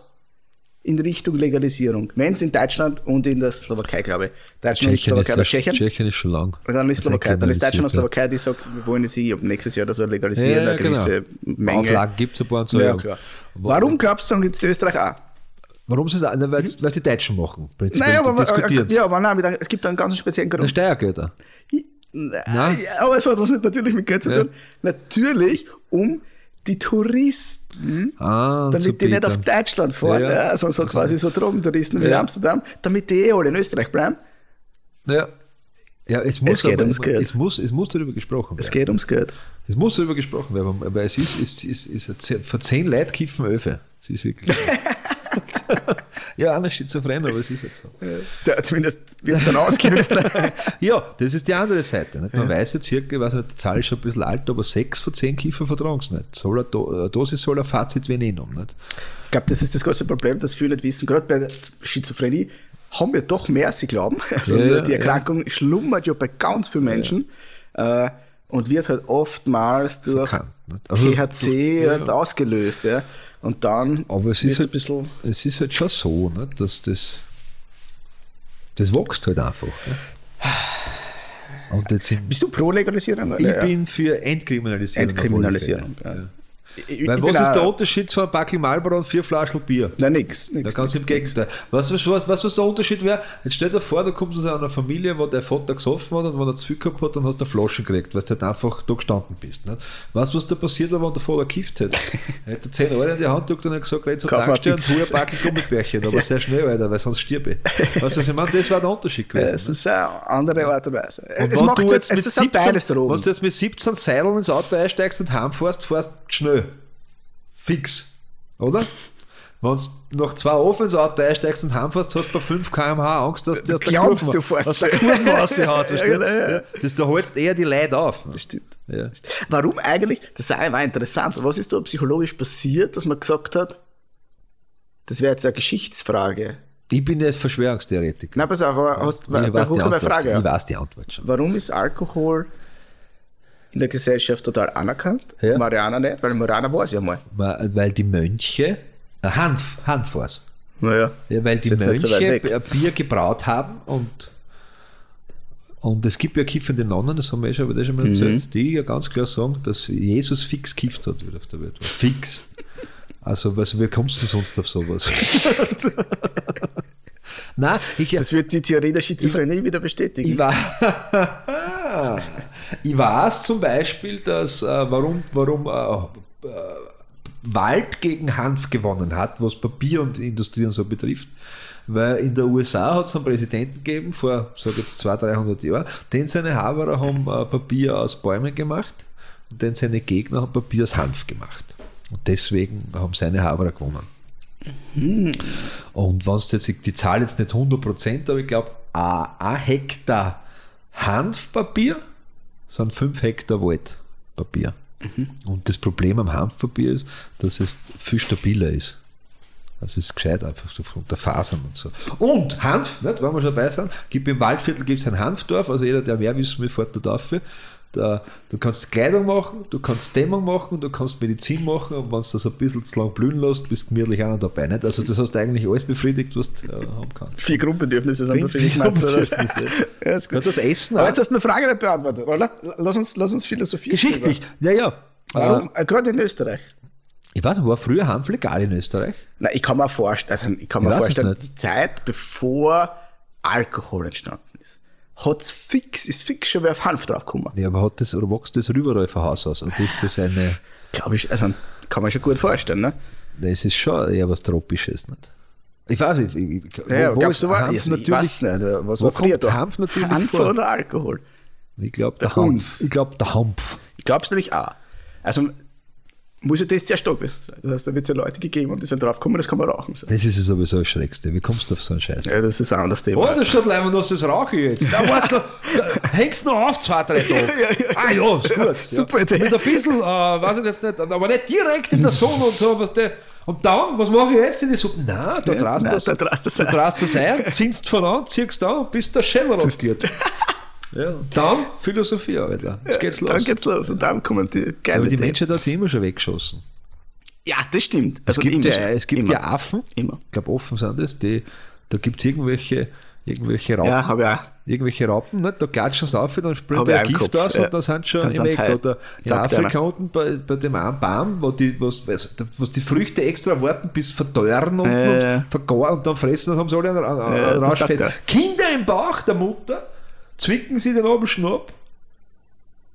in Richtung Legalisierung? Wenn es in Deutschland und in der Slowakei, glaube ich, Deutschland und Slowakei, oder Tschechien, Tschechien ist schon lang. und dann ist Slowakei, dann ist Deutschland und Slowakei, die sagen, wir wollen sie ab nächstes Jahr das legalisieren, Ja, ja, eine gewisse genau. Menge. Auflagen gibt es ein paar und so. ja, ja. klar. Warum glaubst du, sagen jetzt Österreich auch? Warum ist es auch? Weil es die Deutschen machen. Naja, aber, ja, aber nein, es gibt einen ganz speziellen Der Grund. Steuergelder. Ja, aber es hat was mit, natürlich mit Geld zu Ja. tun. Natürlich, um die Touristen, Ah, zu damit die nicht auf. Deutschland fahren, Ja, ja, ja. sondern so quasi so Drogentouristen wie Ja. Amsterdam, damit die eh alle in Österreich bleiben. Ja. Ja, es muss, Es geht aber, ums Geld. Es muss, es muss darüber gesprochen Es werden. geht ums Geld. Es muss darüber gesprochen werden, weil es ist, ist, ist, ist, ist für zehn Leute kiffen Öfe. Es ist wirklich. ja, einer schizophren, aber es ist halt so. Der, zumindest wird dann ausgelöst. Ja, das ist die andere Seite. Nicht? Man weiß ja circa, ich weiß nicht, die Zahl ist schon ein bisschen alt, aber sechs von zehn Kiffer vertragen es nicht. Soll eine eine Dosis soll ein Fazit nehmen. Nicht? Ich glaube, das ist das große Problem, dass viele nicht wissen, gerade bei der Schizophrenie haben wir doch mehr, sie glauben. Also Ja, ja, die Erkrankung schlummert ja bei ganz vielen Menschen äh, und wird halt oftmals durch Verkannt? Also, THC ja, halt ja. ausgelöst. Ja. Und dann Aber es ist, halt, ein bisschen. es ist halt schon so, nicht? dass das, das wächst halt einfach. Nicht? Und jetzt sind, Bist du pro Legalisierung? ich Ja. bin für Entkriminalisierung. Entkriminalisierung. Ja. Ich, Weil was ist der Unterschied zwischen einem Backel Marlboro und vier Flaschen Bier? Nein, nix. Nix, ganz nix. im Gegenteil. Du, was, was, was der Unterschied wäre? Jetzt stell dir vor, du kommst aus einer Familie, wo der Vater gesoffen hat und wenn er zu viel gehabt hat, dann hast du eine Flasche gekriegt, weil du halt einfach da gestanden bist. Nicht? Weißt du, was da passiert wäre, wenn der Vater gekifft hätte? Er hätte 10 Euro in die Hand gedrückt und hat gesagt, red zur Tankstelle und hol ein Backel Gummibärchen, aber sehr schnell, Alter, weil sonst stirb ich. Weißt du, was ich meine? Das wäre der Unterschied gewesen. Es nicht? ist eine andere Art und Weise. Und es macht du jetzt, es sind beides Drogen. wenn du jetzt mit 17 Seideln ins Auto einsteigst und heimfährst, fährst du schnell. Fix. Oder? Wenn du nach zwei Ofen ins Auto einsteigst und heimfährst, hast du bei 5 km/h Angst, dass der glaubst, Kurve, du fährst aus der schnell. Kurve raushaut. Ja, genau, ja. Das, da holst eher die Leute auf. Das stimmt. Ja. Warum eigentlich, das ist auch interessant, was ist da psychologisch passiert, dass man gesagt hat, das wäre jetzt eine Geschichtsfrage. Ich bin jetzt Verschwörungstheoretiker. Na, pass auf, aber hast, ich, weiß die Antwort. Frage. ich weiß die Antwort schon. Warum ist Alkohol in der Gesellschaft total anerkannt. Ja. Mariana nicht, weil Mariana war es ja mal. Weil die Mönche, äh, Hanf, Hanf war's. Naja. Ja, weil die so Mönche. B- Bier gebraut haben und, und es gibt ja kiffende Nonnen, das haben wir eh schon, aber das schon Mhm. mal erzählt, die ja ganz klar sagen, dass Jesus fix kifft hat, auf der Welt war. Fix. Also, was, wie kommst du sonst auf sowas? Nein, ich, Das wird die Theorie der Schizophrenie wieder bestätigen. ich, war, ich weiß zum Beispiel, dass, äh, warum, warum äh, äh, Wald gegen Hanf gewonnen hat, was Papier und Industrie und so betrifft. Weil in der USA hat es einen Präsidenten gegeben, vor, sag jetzt 200, 300 Jahren, den seine Haberer haben äh, Papier aus Bäumen gemacht und den seine Gegner haben Papier aus Hanf gemacht. Und deswegen haben seine Haberer gewonnen. Und wenn jetzt, die Zahl jetzt nicht 100%, aber ich glaube, ein Hektar Hanfpapier sind 5 Hektar Waldpapier. Und das Problem am Hanfpapier ist, dass es viel stabiler ist. Also es ist gescheit einfach so von der Fasern und so. Und Hanf, nicht, wenn wir schon dabei sind, gibt im Waldviertel gibt es ein Hanfdorf, also jeder, der mehr wissen will, fährt da dafür. Da, du kannst Kleidung machen, du kannst Dämmung machen, du kannst Medizin machen und wenn du das ein bisschen zu lang blühen lässt, bist du gemütlich noch dabei. Nicht? Also das hast du eigentlich alles befriedigt, was du äh, haben kannst. Vier Grundbedürfnisse sind befriedigt. ja, ist Ja, gut. das Essen Aber jetzt hast du eine Frage nicht beantwortet, oder? Lass uns, lass uns philosophieren. Geschichtlich, drüber. ja, ja. Warum? Äh, Äh, Gerade in Österreich. ich weiß war früher Hanf legal in Österreich? Na, ich kann mir vorstellen, also ich kann Ich mir es vorstellen, die Zeit, bevor Alkohol entstanden ist, hat's fix, ist fix schon wer auf Hanf draufgekommen. Ja, aber hat das, oder wächst das überall von Haus aus? Und ist das eine, Glaube ich, also kann man schon gut vorstellen, ne? das ist schon eher was Tropisches, nicht? Ich weiß nicht, ich, ich, Ja, wo, wo ist du, Hanf ich, ich natürlich, weiß nicht, was wo war früher da? Hanf natürlich Hanf vor? oder Alkohol? ich glaube, der, Der. Hanf. Ich glaube, der Hanf. Ich glaube es nämlich auch. Also muss ja das sehr stark sein. Das heißt, da wird es ja Leute gegeben haben, die sind draufgekommen, das kann man rauchen. So. Das ist ja sowieso das Schreckste. Wie kommst du auf so einen Scheiß? Ja, das ist ein anderes Thema. Oh, das schaut leider aus, das rauche ich jetzt. Da, warte, da, da hängst du noch auf, zwei, drei Tage. Ah ja, ist gut. super ja. Idee. Mit ein bisschen, äh, weiß ich jetzt nicht, aber nicht direkt in der Sonne und so. Was der, und dann, was mache ich jetzt in die Suppe? Nein, da Ja, drast nein, das, da drast das da ein. drast das ein, ziehst von an, ziehst da, bis der Scheller rausgeht. Ja, dann Philosophie, Alter. Jetzt geht's los. Dann geht's los und dann kommen die geile aber die. Menschheit hat sich immer schon weggeschossen. Ja, das stimmt. Es Also gibt, immer ja, es gibt immer. ja Affen, Immer. ich glaube offen sind das, die, da gibt es irgendwelche, irgendwelche Raupen. Ja, habe ich auch. irgendwelche Raupen, nicht? da klatschen sie auf, dann springt der Gift Kopf, aus ja. und dann sind sie schon Dann im Eck. heil. Oder in Sagt Afrika einer. unten bei, bei dem einen Baum, wo die, was, was die Früchte extra warten, bis verdorren unten ja. und vergaren und dann fressen, dann haben sie alle einen, einen, er. Kinder im Bauch der Mutter zwicken sie den oben Schnapp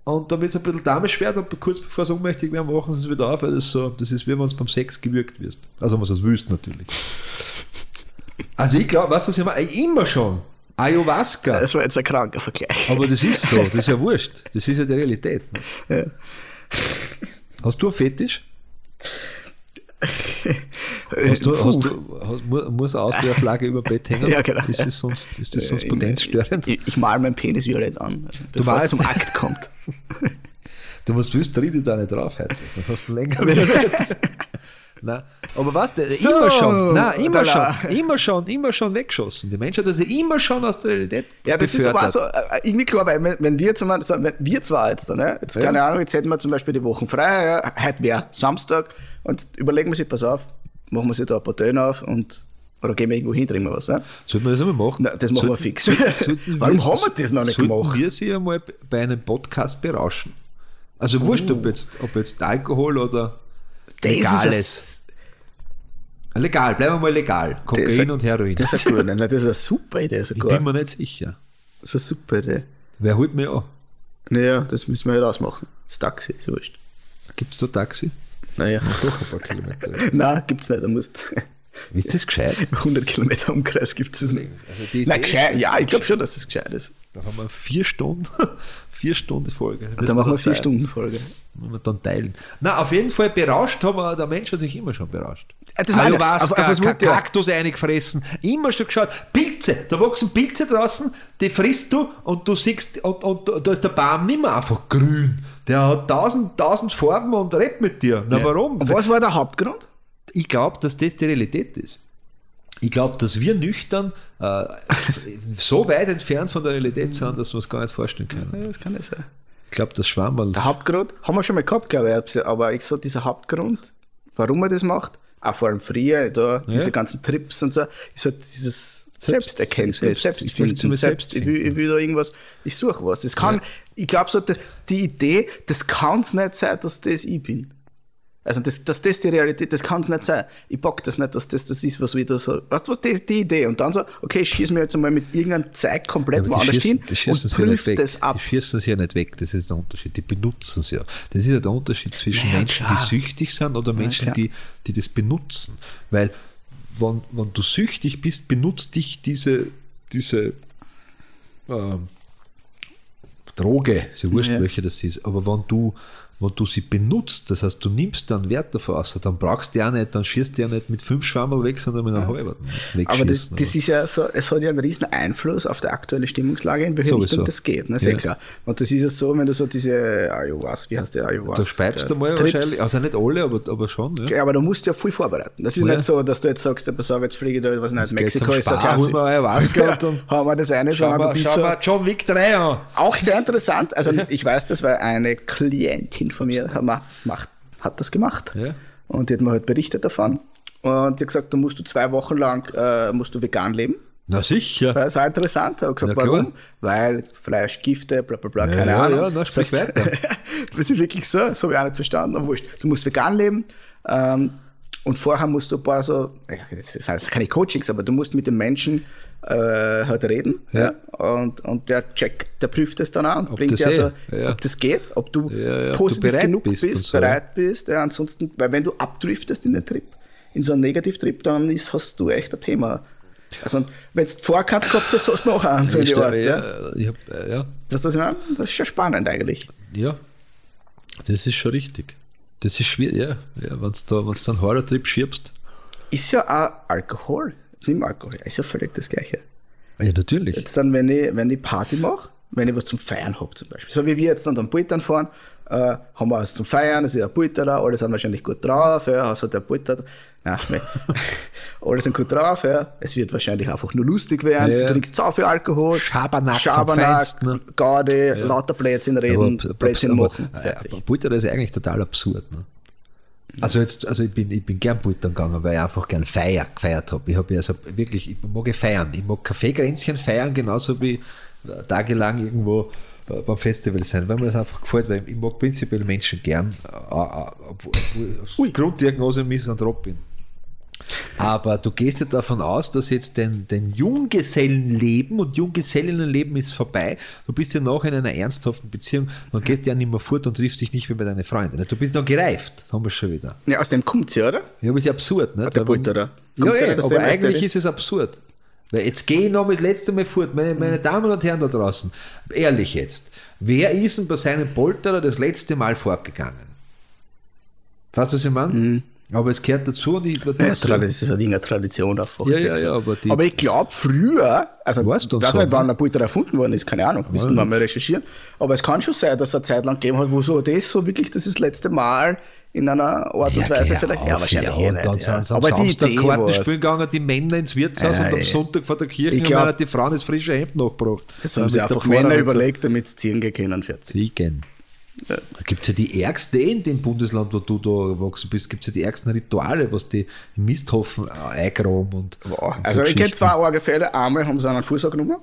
und dann wird es ein bisschen damenschwer und kurz bevor sie ohnmächtig werden, wachen sie es wieder auf, weil das so, das ist wie wenn du beim Sex gewürgt wirst. Also wenn du es wüsst natürlich. Also ich glaube, was das immer, immer schon. Ayahuasca. Das war jetzt ein kranker Vergleich. Aber das ist so, das ist ja wurscht. Das ist ja die Realität. Ne? Ja. Hast du einen Fetisch? Hast du, hast du, hast, mu- muss eine Austria-Flagge über Bett hängen? Ja, genau. Ist das sonst, ist das sonst Äh, potenzstörend? Ich, ich mal meinen Penis violett an, malst- es zum Akt kommt. Du musst wissen, riede da nicht drauf heute. Dann hast du länger Nein, aber was? Der, So, immer schon, nein, immer schon, immer schon, immer schon weggeschossen. Die Menschheit hat sich immer schon aus der Realität Ja, das ist aber auch so, äh, irgendwie klar, weil wenn, wenn wir zum Beispiel, wenn wir zwar jetzt, ne, jetzt keine Ahnung, jetzt hätten wir zum Beispiel die Wochen frei, ja, heute wäre Samstag und überlegen wir sich, pass auf, machen wir sich da ein paar Töne auf und oder gehen wir irgendwo hin, trinken wir was. Ne? Sollten wir das einmal machen? Nein, das machen wir Sollten- fix. sollten Warum wir- haben wir das noch nicht sollten gemacht? wir sie einmal bei einem Podcast berauschen? Also wurscht, Oh. ob jetzt, ob jetzt Alkohol oder Das Legales. Legal, bleiben wir mal legal. Kokain und Heroin. Das ist eine gute, nein, das ist eine super Idee ich sogar. bin mir nicht sicher. Das ist eine super Idee. Wer holt mich an? Naja, das müssen wir halt ausmachen. Das Taxi, ist wurscht. Gibt es da Taxi? Naja. Doch ein paar Kilometer. Nein, gibt's nicht. Da musst Ist das gescheit? 100 Kilometer Umkreis gibt es nicht. Also Idee- gescheit, ja, ich glaube schon, dass es gescheit ist. Da haben wir vier Stunden, vier Stunden Folge. Und dann machen wir vier teilen. Stunden Folge. Müssen wir dann teilen. Na, auf jeden Fall berauscht haben wir, der Mensch hat sich immer schon berauscht. Ja, das meine ich. Ayahuasca, Auf- auf was Ka-? Kaktus eingefressen, immer schon geschaut. Pilze, da wachsen Pilze draußen, die frisst du und du siehst, und, und da ist der Baum nicht mehr einfach grün. Der hat tausend, tausend Farben und redet mit dir. Na warum? Und was war der Hauptgrund? Ich glaube, dass das die Realität ist. Ich glaube, dass wir nüchtern äh, so weit entfernt von der Realität sind, dass wir es gar nicht vorstellen können. Ja, das kann nicht sein. glaube, das Schwammerl. Der Hauptgrund, haben wir schon mal gehabt, glaube ich, aber ich so, dieser Hauptgrund, warum man das macht, auch vor allem früher, da, diese ganzen Trips und so, ist halt dieses Selbsterkenntnis, Selbst- ich Selbstfinden, mir selbst, selbst ich, will, ich will da irgendwas, ich suche was. Es kann, ich glaube so, die, die Idee, das kann es nicht sein, dass das ich bin. Also, das, dass das die Realität, das kann es nicht sein. Ich bock das nicht, dass das das ist, was wieder so, weißt du was, die, die Idee. Und dann so, okay, ich schieße mir jetzt einmal mit irgendeinem Zeug komplett aber woanders hin die und ja weg. das ab. Die schießen es ja nicht weg, das ist der Unterschied. Die benutzen es ja. Das ist ja der Unterschied zwischen Ja, Menschen, klar. die süchtig sind oder Menschen, klar. die, die das benutzen. Weil, wenn, wenn du süchtig bist, benutzt dich diese, diese ähm, Droge, ist ja wurscht, Ja. welche das ist, aber wenn du, wenn du sie benutzt, das heißt, du nimmst dann Wert davon aus, dann brauchst du ja nicht, dann schießt du ja nicht mit fünf Schwammerl weg, sondern mit einem halben Aber das, das ist ja so, es hat ja einen riesen Einfluss auf die aktuelle Stimmungslage, in welche Sowieso. Richtung das geht. Ne? Sehr Ja. klar. Und das ist ja so, wenn du so diese Ayahuasca, wie heißt der Ayahuasca? da speibst du mal Trips- wahrscheinlich, also nicht alle, aber, aber schon. Ja. Ja, aber du musst ja viel vorbereiten. Das ist Ja. nicht so, dass du jetzt sagst, pass auf, jetzt fliege ich da, was nicht, Mexiko ist so holen wir Ayahuasca und dann- haben wir das eine, sondern du bist schau so, John Wick 3 an. auch sehr interessant. Also ich weiß das, weil eine Klientin von mir hat, macht, macht, hat das gemacht. Ja. Und die hat mir halt berichtet davon. Und die hat gesagt, da musst du zwei Wochen lang äh, musst du vegan leben. Na sicher. Das auch interessant. Ich habe gesagt, Ja, warum? Weil Fleisch, Gifte, bla bla bla, keine ja, Ahnung. ja, na, sprich weiter. das ist wirklich so, das habe ich auch nicht verstanden, aber wurscht. Du musst vegan leben ähm, und vorher musst du ein paar so, das heißt keine Coachings, aber du musst mit dem Menschen äh, halt reden. Ja. Und, und der checkt, der prüft es dann an und Ob bringt das dir eh, also, ja. ob das geht, ob du Ja, du positiv bereit genug bist bist, so, bereit bist. Ja, ansonsten, weil wenn du abdriftest in den Trip, in so einen Negativtrip, dann ist, hast du echt ein Thema. Also, wenn du Vorkant gehabt hast, hast du noch einen, so Ich, Art. ja, Ja. hab, äh, ja, du? Das ist schon spannend eigentlich. ja, das ist schon richtig. Das ist schwierig, ja. ja Wenn du da, wenn's da einen Horror-Trip schiebst. Ist ja auch Alkohol. Nimm Alkohol, ist ja völlig das Gleiche. Ja, natürlich. Jetzt dann, wenn ich, wenn ich Party mache, wenn ich was zum Feiern habe zum Beispiel. So wie wir jetzt dann am Pultern fahren, äh, haben wir was zum Feiern, es ist ein Pulter da, alle sind wahrscheinlich gut drauf, ja, also der Pulter, nein, nein, alle sind gut drauf, ja. es wird wahrscheinlich einfach nur lustig werden, Ja. du trinkst sau viel Alkohol, Schabernack Schabernack, Feinsten, ne? Gaudi, lauter Blödsinn reden, Blödsinn machen, aber, fertig. aber Butter ist eigentlich total absurd. Ne? Also jetzt, also ich bin, ich bin gern Buttern gegangen, weil ich einfach gern feier, gefeiert habe. Ich habe ja also wirklich, ich mag ja feiern. Ich mag Kaffeekränzchen feiern, genauso wie äh, tagelang irgendwo äh, beim Festival sein, weil mir das einfach gefällt, weil ich mag prinzipiell Menschen gern, äh, äh, obwohl ich Grunddiagnose Misanthrop bin. Aber du gehst ja davon aus, dass jetzt den, den Junggesellenleben und Junggesellinnenleben ist vorbei. Du bist ja noch in einer ernsthaften Beziehung, dann gehst du ja nicht mehr fort und triffst dich nicht mehr bei deinen Freunden. Du bist dann gereift, haben wir schon wieder. Ja, aus dem kommt's ja, oder? Ja, aber ist ja absurd, ne? der Pulter da. Ja, Kommt nicht aus aber eigentlich ist es absurd. Weil jetzt gehe ich noch das letzte Mal fort, meine, meine Damen und Herren da draußen, ehrlich jetzt, wer ist denn bei seinem Polterer das letzte Mal fortgegangen? Weißt du, was ich meine? Aber es gehört dazu und ich Mhm. Ja, das ist halt irgendeine Tradition einfach. Ja, ja, ja, aber die- aber ich glaube früher, also Weißt ich du weiß so, nicht, wann der Pulter erfunden worden ist, keine Ahnung, müssen wir mal recherchieren. Aber es kann schon sein, dass es eine Zeit lang gegeben hat, wo so das so wirklich das ist das letzte Mal in einer Art und Weise geh vielleicht. Ja, auf, wahrscheinlich ja, eh und nicht. dann ja. sind sie am Aber die Samstag Idee Karten war's. spielen gegangen, die Männer ins Wirtshaus Ja, und am ja. Sonntag vor der Kirche Ich und glaub- dann hat die Frauen das frische Hemd nachgebracht. Das haben sie einfach Männer überlegt, damit sie ziehen gehen können. Fertig. Da gibt es ja die ärgsten, in dem Bundesland, wo du da gewachsen bist, gibt es ja die ärgsten Rituale, was die Misthaufen äh, eingraben und. Boah. und Also ich kenne zwei arge Fälle. Einmal haben sie einen Fuß genommen,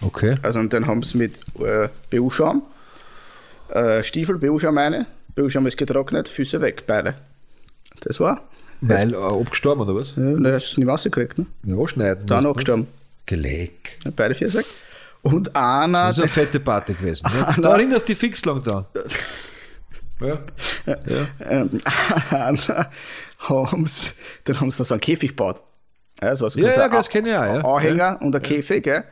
Okay. also und dann haben sie mit äh, BU-Schaum, äh, Stiefel, BU-Schaum eine, BU-Schaum ist getrocknet, Füße weg, beide. Das war. Weil äh, abgestorben oder was? Ja, das ist nicht rausgekriegt, ne? Ja, anschneiden. Dann abgestorben. Geleck. Ja, Beide Füße weg. Und einer, Das ist eine fette Party gewesen. Ah, Da erinnerst du dich fix lang dran. Ja. ähm, einer haben sie, dann haben sie so einen Käfig gebaut. Ja, so Ja, ja, das kenn ich auch, ja. Anhänger und ein Käfig, gell?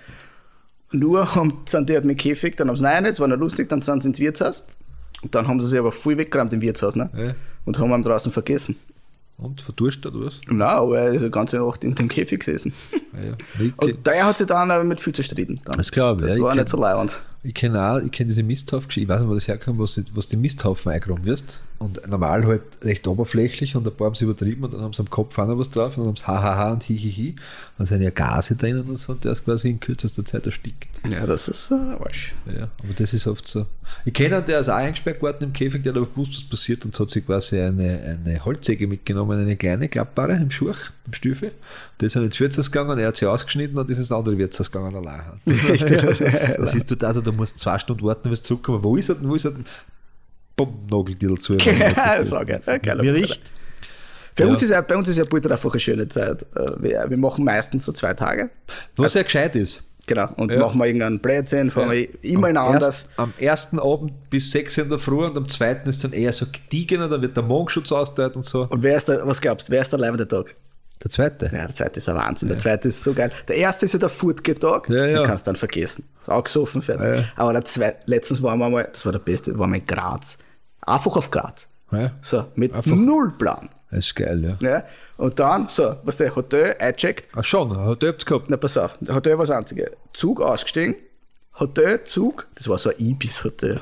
Nur haben, sind die halt mit Käfig, dann haben sie, nein, jetzt war noch lustig, dann sind sie ins Wirtshaus. Und dann haben sie sich aber viel weggeräumt im Wirtshaus, ne? Ja. Und haben ihn draußen vergessen. Und verdurstet oder was? Nein, aber er ist die ganze Nacht in dem Käfig gesessen. Ja, ja. Ich, Und der hat sich dann aber mit viel zerstritten. Dann. Das glaub ich, Das ja, war ich nicht kenn- so leibend. ich kenne auch, ich kenne diese Misthaufen, ich weiß nicht, wo das herkommt, was, die- was die Misthaufen eingeräumt wirst. Und normal halt recht oberflächlich und ein paar haben es übertrieben und dann haben sie am Kopf auch noch was drauf und dann haben sie hahaha und hihihi. Und dann sind ja Gase drinnen und so und der ist quasi in kürzester Zeit erstickt. Ja, das ist äh, Arsch. Ja, aber das ist oft so. Ich kenne einen, der ist auch eingesperrt worden im Käfig, der hat aber gewusst, was passiert und hat sich quasi eine, eine Holzsäge mitgenommen, eine kleine klappbare im Schurch, im Stiefel. Der ist dann ins Wirtshaus gegangen, er hat sie ausgeschnitten und ist ins andere Wirtshaus gegangen allein. das ist total so, du musst zwei Stunden warten, bis du zurückkommst. Wo ist er denn? Wo ist er denn? Bumm, Nageltitel zu. so geil. Ja, geil. Mir riecht. Bei, Ja. uns ist ja, bei uns ist ja Butter einfach eine schöne Zeit. Äh, Wir, wir machen meistens so zwei Tage. Was ja gescheit ist. Genau. Und Ja. machen wir irgendeinen Blödsinn, fahren wir immer in am, anders. erst, am ersten Abend bis 6 Uhr in der Früh und am zweiten ist dann eher so gediegener, da wird der Mondschutz ausgeteilt und so. Und wer ist der, was glaubst du, wer ist der leibende Tag? Der zweite. Ja, der zweite ist ein Wahnsinn. Der zweite ist so geil. Der erste ist ja der Furtge-Tag. Ja, ja. Den kannst du dann vergessen. Ist auch gesoffen, fertig. Aber der zweite, letztens waren wir mal, das war der beste, waren wir in Graz. Einfach auf Graz. Ja, So, mit Einfach. null Plan. das ist geil, ja. Ja. Und dann, so, was der Hotel eingecheckt. Ach schon, hat er gehabt. Na, pass auf, Hotel war das einzige. Zug ausgestiegen. Hotel, Zug, das war so ein Ibis-Hotel.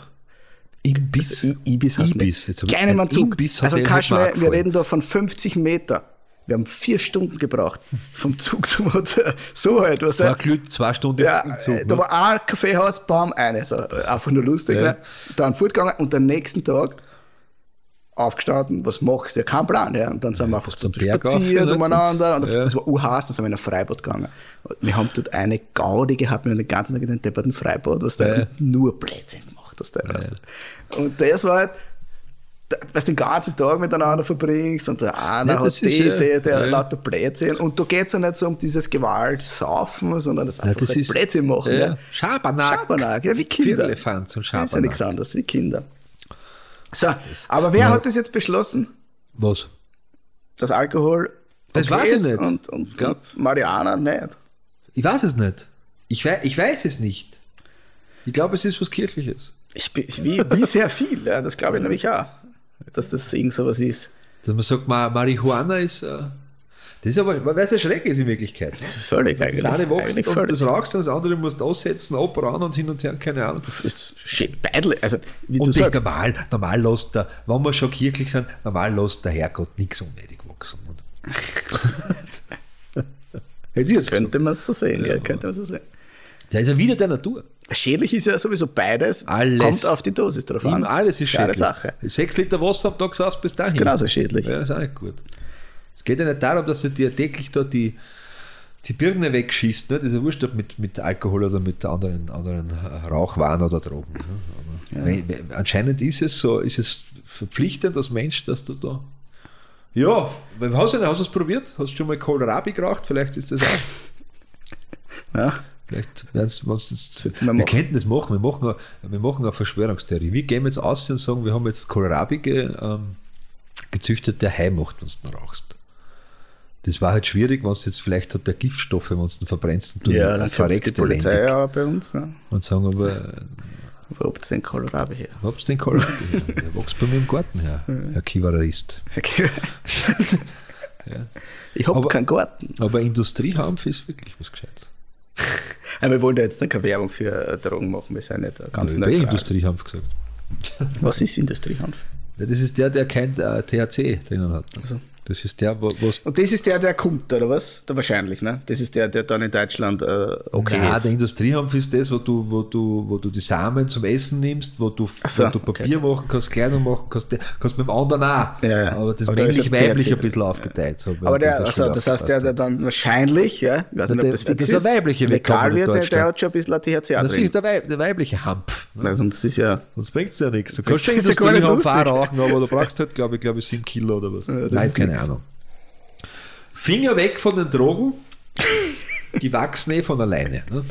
Ibis. Also Ibis heißt Ibis. nicht. Jetzt hab ich- Kleine ein Mann Zug. Ibis Also du mir, wir reden da von 50 Meter. Wir haben vier Stunden gebraucht vom Zug zum Hotel. So halt, was War der. glüht zwei Stunden Ja, im Zug. äh, da ne? war ein Kaffeehaus, bam, eine. So, äh, einfach nur lustig. Ja. Ne? Dann fortgegangen und am nächsten Tag aufgestanden, was machst du? Ja, kein Plan. Ja. Und dann sind wir einfach so spaziert ne? umeinander. Und Ja. Das war urhaß, dann sind wir in ein Freibad gegangen. Wir haben dort eine Gaudi gehabt, wir haben den ganzen Tag in den depperten Freibad, was der Ja. nur Blödsinn gemacht hast. Der du. Und das war halt, du den ganzen Tag miteinander verbringst und der eine Ja, hat das die, ja- der, der ja. lauter Blödsinn. Und da geht es ja nicht so um dieses Gewalt, Saufen, sondern das einfach das halt ist- Blödsinn machen. ja. Ja. Schabernack. Schabernack, ja, wie Kinder. Firlefanz und Das ist ja Schabernack. nichts anderes, wie Kinder. So, aber wer hat das jetzt beschlossen, Was? dass Alkohol Das weiß ich nicht. und, und, Ich glaub- und Marihuana nicht? Ich weiß es nicht. Ich weiß, ich weiß es nicht. Ich glaube, es ist was Kirchliches. Ich, bin- wie, wie sehr viel, ja, das glaube ich nämlich auch, dass das irgend sowas ist. Dass man sagt, Ma- Marihuana ist. Äh, das ist aber, weil es ja schrecklich ist in Wirklichkeit. Völlig Das eigentlich. eine wächst und völlig. das rauchst und das andere musst du aussetzen, ab, ran und hin und her, keine Ahnung. ist schön, beidle, also wie du Und nicht sagst, normal, normal lässt der, wenn wir schon kirchlich sind, normal lässt der Herrgott nichts unnötig wachsen. Hätte ich jetzt könnte man es so sehen, ja, könnte man so sehen. Der ist ja wieder der Natur. Schädlich ist ja sowieso beides, Alles. kommt auf die Dosis drauf an. Alles ist Klare schädlich. Sache. Sechs Liter Wasser am Tag saufst bis dahin. ist genauso schädlich. Ja, ist auch nicht gut. Es geht ja nicht darum, dass du dir täglich da die, die Birne wegschießt. Ne? Das ist ja wurscht, ob mit, mit Alkohol oder mit anderen, anderen äh, Rauchwaren oder Drogen. Ne? Aber wenn, wenn, anscheinend ist es so, ist es verpflichtend als Mensch, dass du da. Ja, hast du, hast du es probiert? Hast du schon mal Kohlrabi geraucht? Vielleicht ist das auch. Ja. Vielleicht werden es jetzt. Wir machen. könnten das machen. Wir machen, eine, wir machen eine Verschwörungstheorie. Wir gehen jetzt aus und sagen, wir haben jetzt Kohlrabi ge, ähm, gezüchtet, der Hai macht, wenn du rauchst. Das war halt schwierig, wenn es jetzt vielleicht hat der Giftstoffe, wenn du verbrennst und du Ja, dann kommt die verreckst Polizei elendig. ja bei uns. Ne? Und sagen aber, Wo habt ihr den Kohlrabi her? wo hab's den Kohlrabi? her? Der wächst bei mir im Garten her, Herr Kivarist. Ich hab Aber- keinen Garten. Aber Industriehanf ist wirklich was Gescheites. Wir wollen ja jetzt keine Werbung für äh, Drogen machen, wir sind nicht äh, ganz ich habe eh neutral. Industriehanf gesagt. Was ist Industriehanf? Ja, das ist der, der kein äh, THC drinnen hat. Also. Das ist der, was Und das ist der, der kommt, oder was? Der wahrscheinlich, ne? Das ist der, der dann in Deutschland äh, okay Nein, ist. der Industriehanf ist das, wo du, wo, du, wo du die Samen zum Essen nimmst, wo du, so, wo du Papier machen kannst, Kleidung machen kannst, der- kannst mit dem anderen auch. Ja, ja. Aber das da männlich-weiblich ja ein bisschen aufgeteilt. So, Aber der, das also, das heißt, der, der dann wahrscheinlich, ja, ich weiß nicht, Der- ob das fix das ist der weibliche legal wird, der, der hat schon ein bisschen THC. Das ist der, Weib, der weibliche Hanf. Weil sonst ist ja, Sonst bringt es ja nichts. Du kannst Das schon ja nicht Industriehanf auch rauchen, aber du brauchst halt, glaube ich, glaube ich, 7 Kilo oder was. Nein, ist keine. Ahnung. Finger weg von den Drogen. Die wachsen eh von alleine. Ne?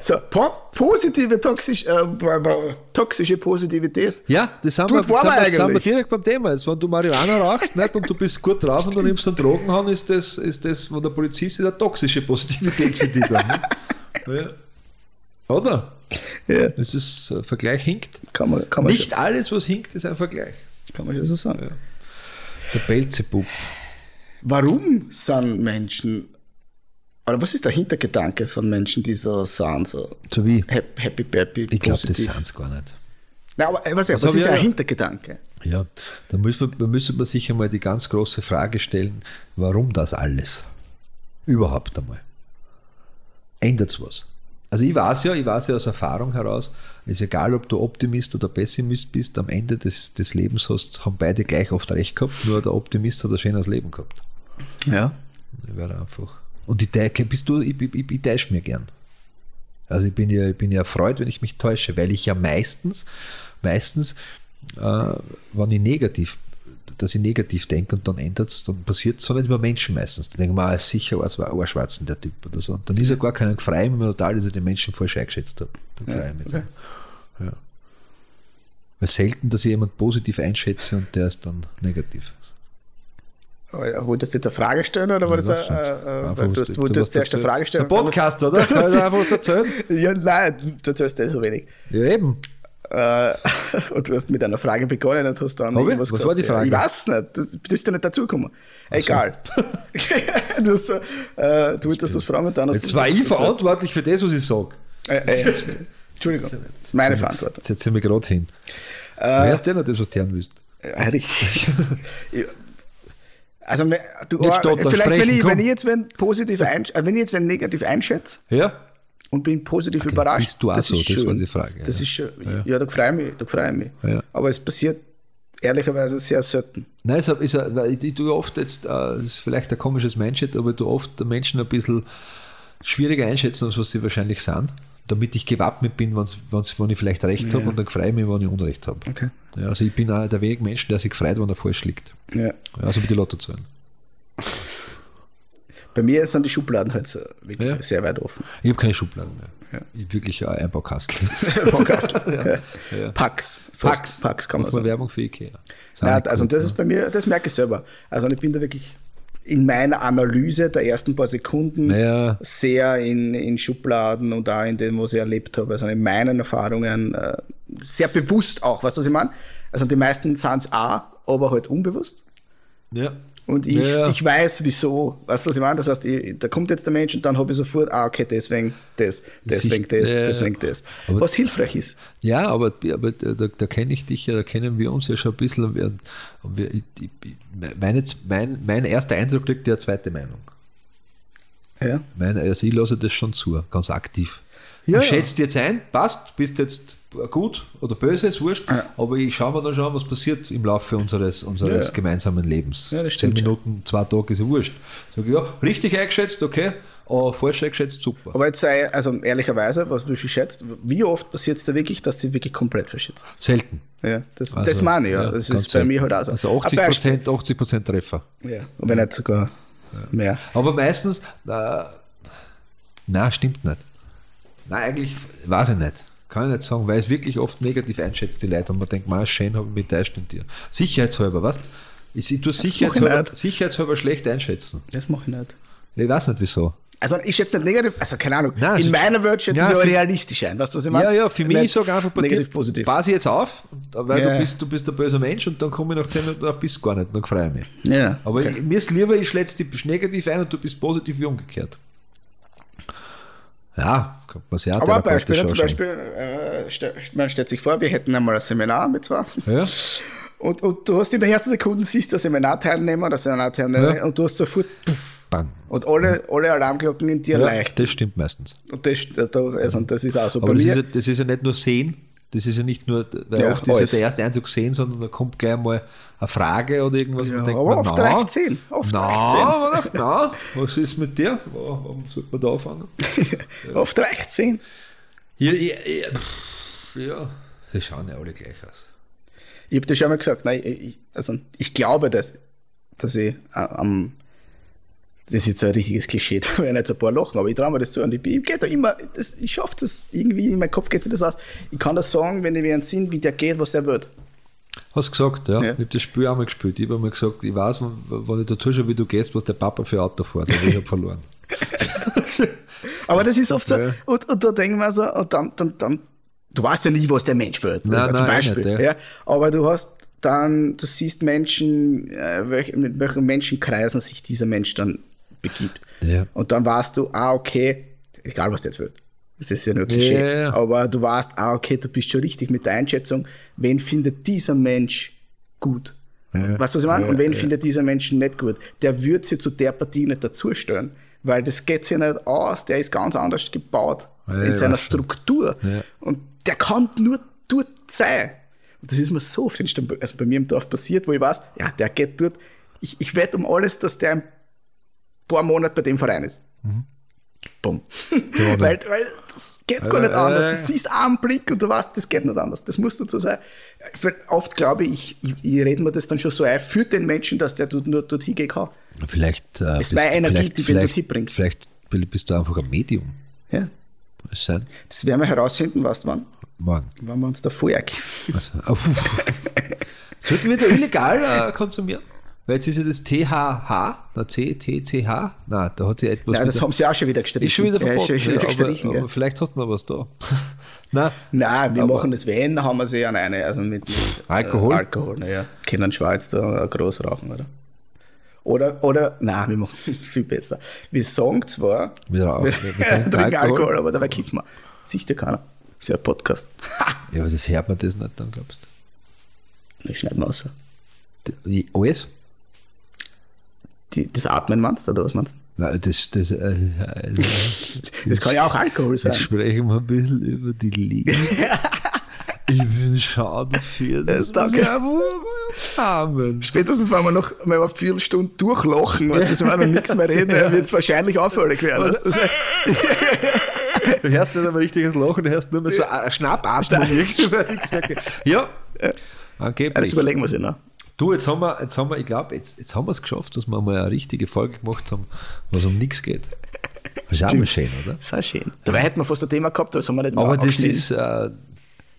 so, po positive toxisch, äh, toxische Positivität. Ja, das sind, Gut wir, waren sind, wir wir, sind wir direkt beim Thema. Jetzt, wenn du Marihuana rauchst nicht, und du bist gut drauf und du nimmst einen Drogenhahn, ist das, ist das, wo der Polizist ist, eine toxische Positivität für dich dann. Ne? Ja. Oder? Ja, Das ist, ein Vergleich hinkt. kann man, kann man, Nicht alles, was hinkt, ist ein Vergleich. Kann man schon so sagen. Der Belzebub. Warum sind Menschen, oder was ist der Hintergedanke von Menschen, die so sind, so So wie? hap- happy, happy, Ich glaube, das sind es gar nicht. Na, aber äh, was, was, hab ist ja ja- Hintergedanke? Ja, da müssen wir, da müssen wir sich einmal die ganz große Frage stellen, warum das alles? Überhaupt einmal. Ändert's was? Also ich weiß ja, ich weiß ja aus Erfahrung heraus, ist egal, ob du Optimist oder Pessimist bist, am Ende des, des Lebens hast, haben beide gleich oft recht gehabt, nur der Optimist hat ein schönes Leben gehabt. Ja. Ich werde einfach. Und ich täusche, bist du, ich, ich, ich, ich täusche mir gern. Also ich bin ja, ich bin ja erfreut, wenn ich mich täusche, weil ich ja meistens, meistens, äh, wenn ich negativ, dass ich negativ denke und dann ändert es, dann passiert es so nicht über Menschen meistens. Da denke ich mir, ah, ist sicher was war Arschwatzen, der Typ oder so. Und dann ist er gar keinen gefrei, wenn man total, dass ich den Menschen falsch eingeschätzt habe. Dann ich mich okay. dann. Ja. Weil selten, dass ich jemand positiv einschätze und der ist dann negativ. Aber Wolltest du jetzt eine Frage stellen oder war das Ja, äh, äh, weil was du, du- du du wolltest zuerst eine. Frage stellen? Ein Podcast, oder? Da einfach erzählen? Ja, nein, du erzählst eh so wenig. Ja, eben. Äh, und du hast mit einer Frage begonnen und hast dann Hab ich? irgendwas Was gesagt. war die Frage? Ich weiß nicht, du bist ja nicht dazugekommen. Egal. du, hast, so, äh, du wolltest was fragen und dann hast Jetzt du war ich verantwortlich für das, was ich sage. Äh, äh, Entschuldigung, das ist meine Verantwortung. Jetzt setze ich mich gerade hin. Äh, du hörst ja noch das, was du hören willst. Richtig. Also, du, Nicht äh, stottern, vielleicht, wenn, sprechen, ich, komm. wenn ich jetzt wenn positiv einsch äh, wenn ich jetzt wenn negativ einschätze Ja? Und bin positiv überrascht, bist du auch das so? ist Das schön. war die Frage, Das ja. ist schön. Ja, da freue ich mich, da freue ich mich. Ja. Aber es passiert ehrlicherweise sehr selten. Nein, es ist, ich, ich tue oft jetzt, äh, das ist vielleicht ein komisches Mindset, aber tue oft Menschen ein bisschen schwieriger einschätzen, als was sie wahrscheinlich sind, damit ich gewappnet bin, wenn's, wenn's, wenn ich vielleicht recht habe und dann freue ich mich, wenn ich Unrecht habe. Okay. Ja, also ich bin auch der Weg Mensch, der sich freut, wenn er falsch liegt. Ja. Ja, also mit die Lotto zahlen. Bei mir sind die Schubladen halt so wirklich Ja. sehr weit offen. Ich habe keine Schubladen mehr. Ich habe wirklich ein Einbaukastel. Podcast. ja. Pax. Pax. Pax kann man sagen. Werbung für Ikea. Ja, Sind also gut, das ja. ist bei mir, das merke ich selber. Also ich bin da wirklich in meiner Analyse der ersten paar Sekunden Naja. sehr in, in Schubladen und auch in dem, was ich erlebt habe, also in meinen Erfahrungen äh, sehr bewusst auch, weißt du, was ich meine? Also die meisten sind es auch, aber halt unbewusst. Ja. Und ich, Ja. ich weiß, wieso. Weißt du, was ich meine? Das heißt, ich, da kommt jetzt der Mensch und dann habe ich sofort, ah, okay, deswegen das, deswegen das, ja, deswegen das. aber- Was hilfreich ist. Ja, aber, aber da, da, kenne ich dich ja, da kennen wir uns ja schon ein bisschen. Und wir, und wir, ich, meine, mein, mein erster Eindruck kriegt ja zweite Meinung. Ja. Mein, also ich lasse das schon zu, ganz aktiv. Ja, ich ja. schätze jetzt ein, passt, bist jetzt gut oder böse, ist wurscht, aber ich schaue mir dann schon, was passiert im Laufe unseres, unseres Ja. gemeinsamen Lebens. Ja, das Zehn stimmt schon. Minuten, zwei Tage ist ja wurscht. Sag ich, ja, richtig eingeschätzt, okay, aber falsch eingeschätzt, super. Aber jetzt sei, also ehrlicherweise, was viel schätzt, wie oft passiert es da wirklich, dass sie wirklich komplett verschätzt? Selten. Ja, das, Also, das meine ich, ja. das ist bei selten. mir halt auch so. Also Ein 80 Beispiel. Prozent, 80 Prozent Treffer. Ja, wenn nicht sogar mehr. Aber meistens, äh, na, stimmt nicht. Nein, eigentlich weiß ich nicht. Kann ich nicht sagen, weil es wirklich oft negativ einschätzt, die Leute. Und man denkt, mal, schön, habe ich mich täuscht in dir. Sicherheitshalber, was? Ich, ich tue mach ich sicherheitshalber, sicherheitshalber schlecht einschätzen. Das mache ich nicht. Ich weiß nicht wieso. Also ich schätze nicht negativ, also keine Ahnung. Nein, in also- meiner Welt schätze Ja, ich für- realistisch ein. Weißt du, was ich meine? Ja, ja, für mich, ich sage einfach negativ, dir, positiv. pass ich jetzt auf, weil Ja. du, bist, du bist ein böser Mensch und dann komme ich nach 10 Minuten drauf, bist du gar nicht, dann freue ich mich. Ja, Aber okay. ich, mir ist lieber, ich schätze dich negativ ein und du bist positiv wie umgekehrt. Ja, kann man sehr Aber Beispiel, ne, zum. Beispiel, äh, ste- man stellt sich vor, wir hätten einmal ein Seminar mit zwei. Ja, Und, und du hast in der ersten Sekunde siehst du Seminarteilnehmer oder Seminarteilnehmer Ja. und du hast sofort puff, bang. und alle, alle Alarmglocken in dir Ja, leicht. das stimmt meistens. Und das, also das ist auch so Aber bei das ist, mir. ja, das ist ja nicht nur sehen, das ist ja nicht nur, weil Ja, oft ist ja der erste Eindruck sehen, sondern da kommt gleich mal eine Frage oder irgendwas. Ja, man denkt, aber man, oft na, reicht zehn. Oft na, reicht zehn. man dachte, na, was ist mit dir? Warum sollte man da anfangen? Oft reicht zehn. Hier, ja, ja, pff, ja, sie schauen ja alle gleich aus. Ich habe dir schon mal gesagt, nein, ich, also ich glaube, dass, dass ich äh, am, das ist jetzt ein richtiges Klischee, da werden jetzt ein paar lachen, aber ich traue mir das zu und ich, ich, geht da immer, das, ich schaffe das irgendwie, in meinem Kopf geht das aus. Ich kann das sagen, wenn ich mir einen Sinn, wie der geht, was der wird. Hast gesagt, ja. Ja. Ich habe das Spiel auch mal gespielt. Ich habe einmal gesagt, ich weiß, wenn, ich dazu schon, wie du gehst, was der Papa für Auto fährt, aber ich habe verloren. Aber das ist oft so, Ja. und, und da denken wir so, und dann, dann, dann, du weißt ja nie, was der Mensch wird. Nein, Das ist ja zum nein, eh Beispiel. nicht, ja. ja. Aber du hast dann, du siehst Menschen, äh, welch, mit welchen Menschenkreisen sich dieser Mensch dann begibt. Ja. Und dann weißt du, ah, okay, egal was jetzt wird. Das ist ja nur Klischee. Ja. Aber du weißt, ah, okay, du bist schon richtig mit der Einschätzung, wen findet dieser Mensch gut? Ja. Weißt du, was ich meine? Und wen findet dieser Mensch nicht gut? Der wird sich zu der Partie nicht dazustellen, weil das geht sich nicht aus, der ist ganz anders gebaut in seiner. Struktur. Und der kann nur dort sein. Und das ist mir so oft also bei mir im Dorf passiert, wo ich weiß, ja, der geht dort. Ich, ich wette um alles, dass der ein paar Monate bei dem Verein ist. Bumm. Gewonnen. weil, weil das geht gar Ja, nicht anders. ja. Das siehst einen Blick und du weißt, das geht nicht anders. Das musst du so sein. Für- Oft glaube ich, ich, ich rede mir das dann schon so ein für den Menschen, dass der dort nur dort hingehen kann. Vielleicht. Äh, Es war Energie, vielleicht, die den dort vielleicht, hinbringt. vielleicht bist du einfach ein Medium. Ja. Es sein? Das werden wir herausfinden, weißt du wann? Morgen. Wenn wir uns da vorher. Also, oh. Sollten wir da illegal äh, konsumieren? Weil jetzt ist ja das THH, na C, T, C, H. Na, da hat sie etwas. Nein, das haben sie auch schon wieder gestrichen. ist schon wieder Ja, verboten. ist schon wieder ja, gestrichen, aber, ja. aber vielleicht hast du noch was da. Na, Nein, wir Aber- machen das Wenn, haben wir sie an eine, also mit, mit Alkohol? Äh, Alkohol, naja. Können Schweiz da groß rauchen, oder? Oder, oder, nein, wir machen viel besser. Wir sagen zwar, Wieder auf. wir, Wir trinken Alkohol. Alkohol, aber dabei kiffen wir. Ja keiner. Das ist ja ein Podcast. ja, aber das hört man das nicht dann, glaubst Das schneiden wir aus. du? Die- Alles? Die, das Atmen meinst du, oder was meinst du? Nein, das, das, äh, äh, Das kann ja auch Alkohol sein. Jetzt sprechen wir ein bisschen über die Liga. ich bin schade für das. Ja, danke. haben. Spätestens, wenn wir noch wenn wir vier Stunden durchlachen, was ist, wenn wir nichts mehr reden, wird es wahrscheinlich auffällig werden. Also, Du hörst nicht einmal richtiges Lachen, du hörst nur mehr so Schnappatmen. Ja, angeblich. das überlegen wir sich noch. Du, jetzt haben wir, jetzt haben wir ich glaube, jetzt, jetzt haben wir es geschafft, dass wir mal eine richtige Folge gemacht haben, was um nichts geht. Das ist auch mal schön, oder? Das ist auch schön. Dabei hätten wir fast ein Thema gehabt, aber das haben wir nicht Aber mehr das abgeschnitten. ist, äh,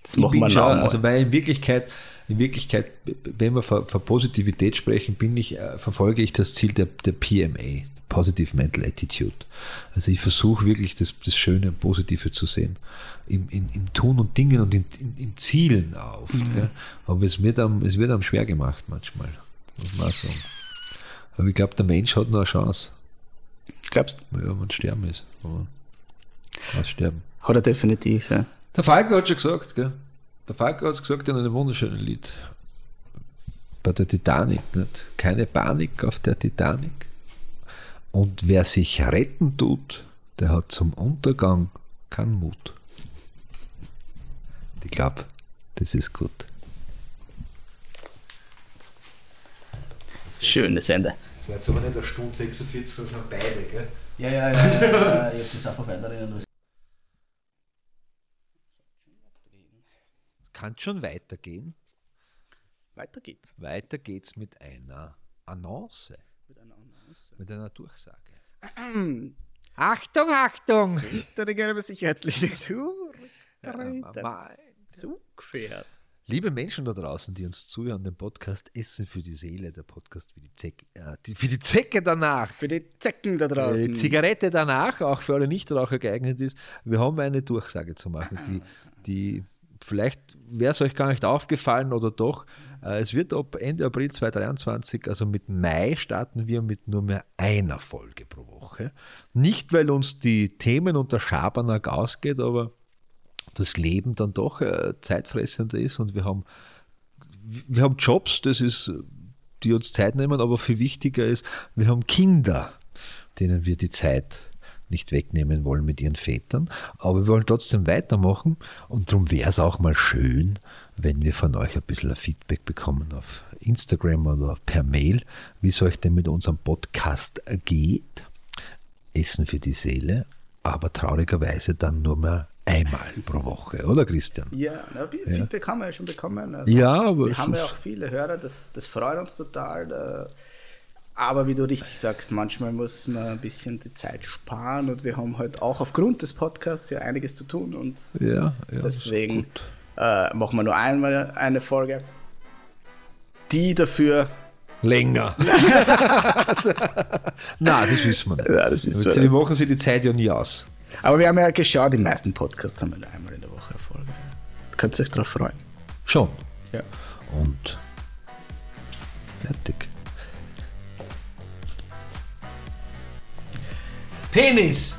Das machen ich wir schon, mal. also weil in Wirklichkeit, in Wirklichkeit, wenn wir von, von Positivität sprechen, bin ich, äh, verfolge ich das Ziel der, der PMA, Positive Mental Attitude. Also ich versuche wirklich das, das Schöne und Positive zu sehen. Im, in, im Tun und Dingen und in, in, in Zielen auch. Gell? Aber es wird, einem, es wird einem schwer gemacht manchmal. Muss man auch sagen. Aber ich glaube, der Mensch hat noch eine Chance. Glaubst du? Ja, wenn sterben ist. Aber was sterben. Hat er definitiv, ja. Der Falco hat schon gesagt, gell? Der Falco hat es gesagt in einem wunderschönen Lied. Bei der Titanic, nicht? Keine Panik auf der Titanic. Und wer sich retten tut, der hat zum Untergang keinen Mut. Ich glaube, das ist gut. Schönes Ende. Jetzt aber nicht eine Stunde 46, das sind beide, gell? Ja, ja, ja. ja ich hab das einfach weiterrennen lassen. Kann schon weitergehen. Weiter geht's. Weiter geht's mit einer Annonce, Mit einer Annonce. Mit einer Durchsage. Achtung, Achtung! Hinter die gelbe Sicherheitslinie. Zurück. Ja, mein- Zugpferd. Liebe Menschen da draußen, die uns zuhören, den Podcast Essen für die Seele, der Podcast für die Zecke, äh, die, für die Zecke danach. Für die Zecken da Äh, draußen. Zigarette danach, auch für alle Nichtraucher geeignet ist. Wir haben eine Durchsage zu machen, die, die vielleicht wäre es euch gar nicht aufgefallen oder doch. Äh, es wird ab Ende April 2023, also mit Mai, starten wir mit nur mehr einer Folge pro Woche. Nicht, weil uns die Themen und der Schabernack ausgeht, aber das Leben dann doch äh, zeitfressender ist und wir haben, wir haben Jobs, das ist, die uns Zeit nehmen, aber viel wichtiger ist, wir haben Kinder, denen wir die Zeit nicht wegnehmen wollen mit ihren Vätern, aber wir wollen trotzdem weitermachen und darum wäre es auch mal schön, wenn wir von euch ein bisschen ein Feedback bekommen auf Instagram oder per Mail, wie es euch denn mit unserem Podcast geht. Essen für die Seele, aber traurigerweise dann nur mehr einmal pro Woche, oder Christian? Ja, na, Fe- Feedback haben wir ja schon bekommen. Also Ja, aber wir haben ja auch viele Hörer, das, das freut uns total. äh, Aber wie du richtig sagst, manchmal muss man ein bisschen die Zeit sparen und wir haben halt auch aufgrund des Podcasts ja einiges zu tun und Ja, ja deswegen äh, machen wir nur einmal eine Folge, die dafür. Länger. Nein, das wissen wir nicht. Ja, das ist so. Wir machen sie die Zeit ja nie aus. Aber wir haben ja geschaut, die meisten Podcasts haben wir nur einmal in der Woche eine Folge. Da könnt ihr euch drauf freuen. Schon. Ja. Und fertig. Penis!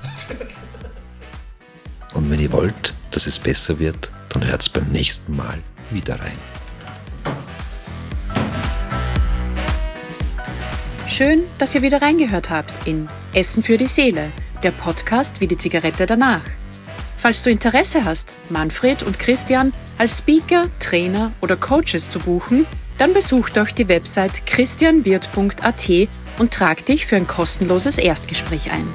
Und wenn ihr wollt, dass es besser wird, dann hört's beim nächsten Mal wieder rein. Schön, dass ihr wieder reingehört habt in Essen für die Seele, der Podcast wie die Zigarette danach. Falls du Interesse hast, Manfred und Christian als Speaker, Trainer oder Coaches zu buchen, dann besuch doch die Website christianwirt.at und trag dich für ein kostenloses Erstgespräch ein.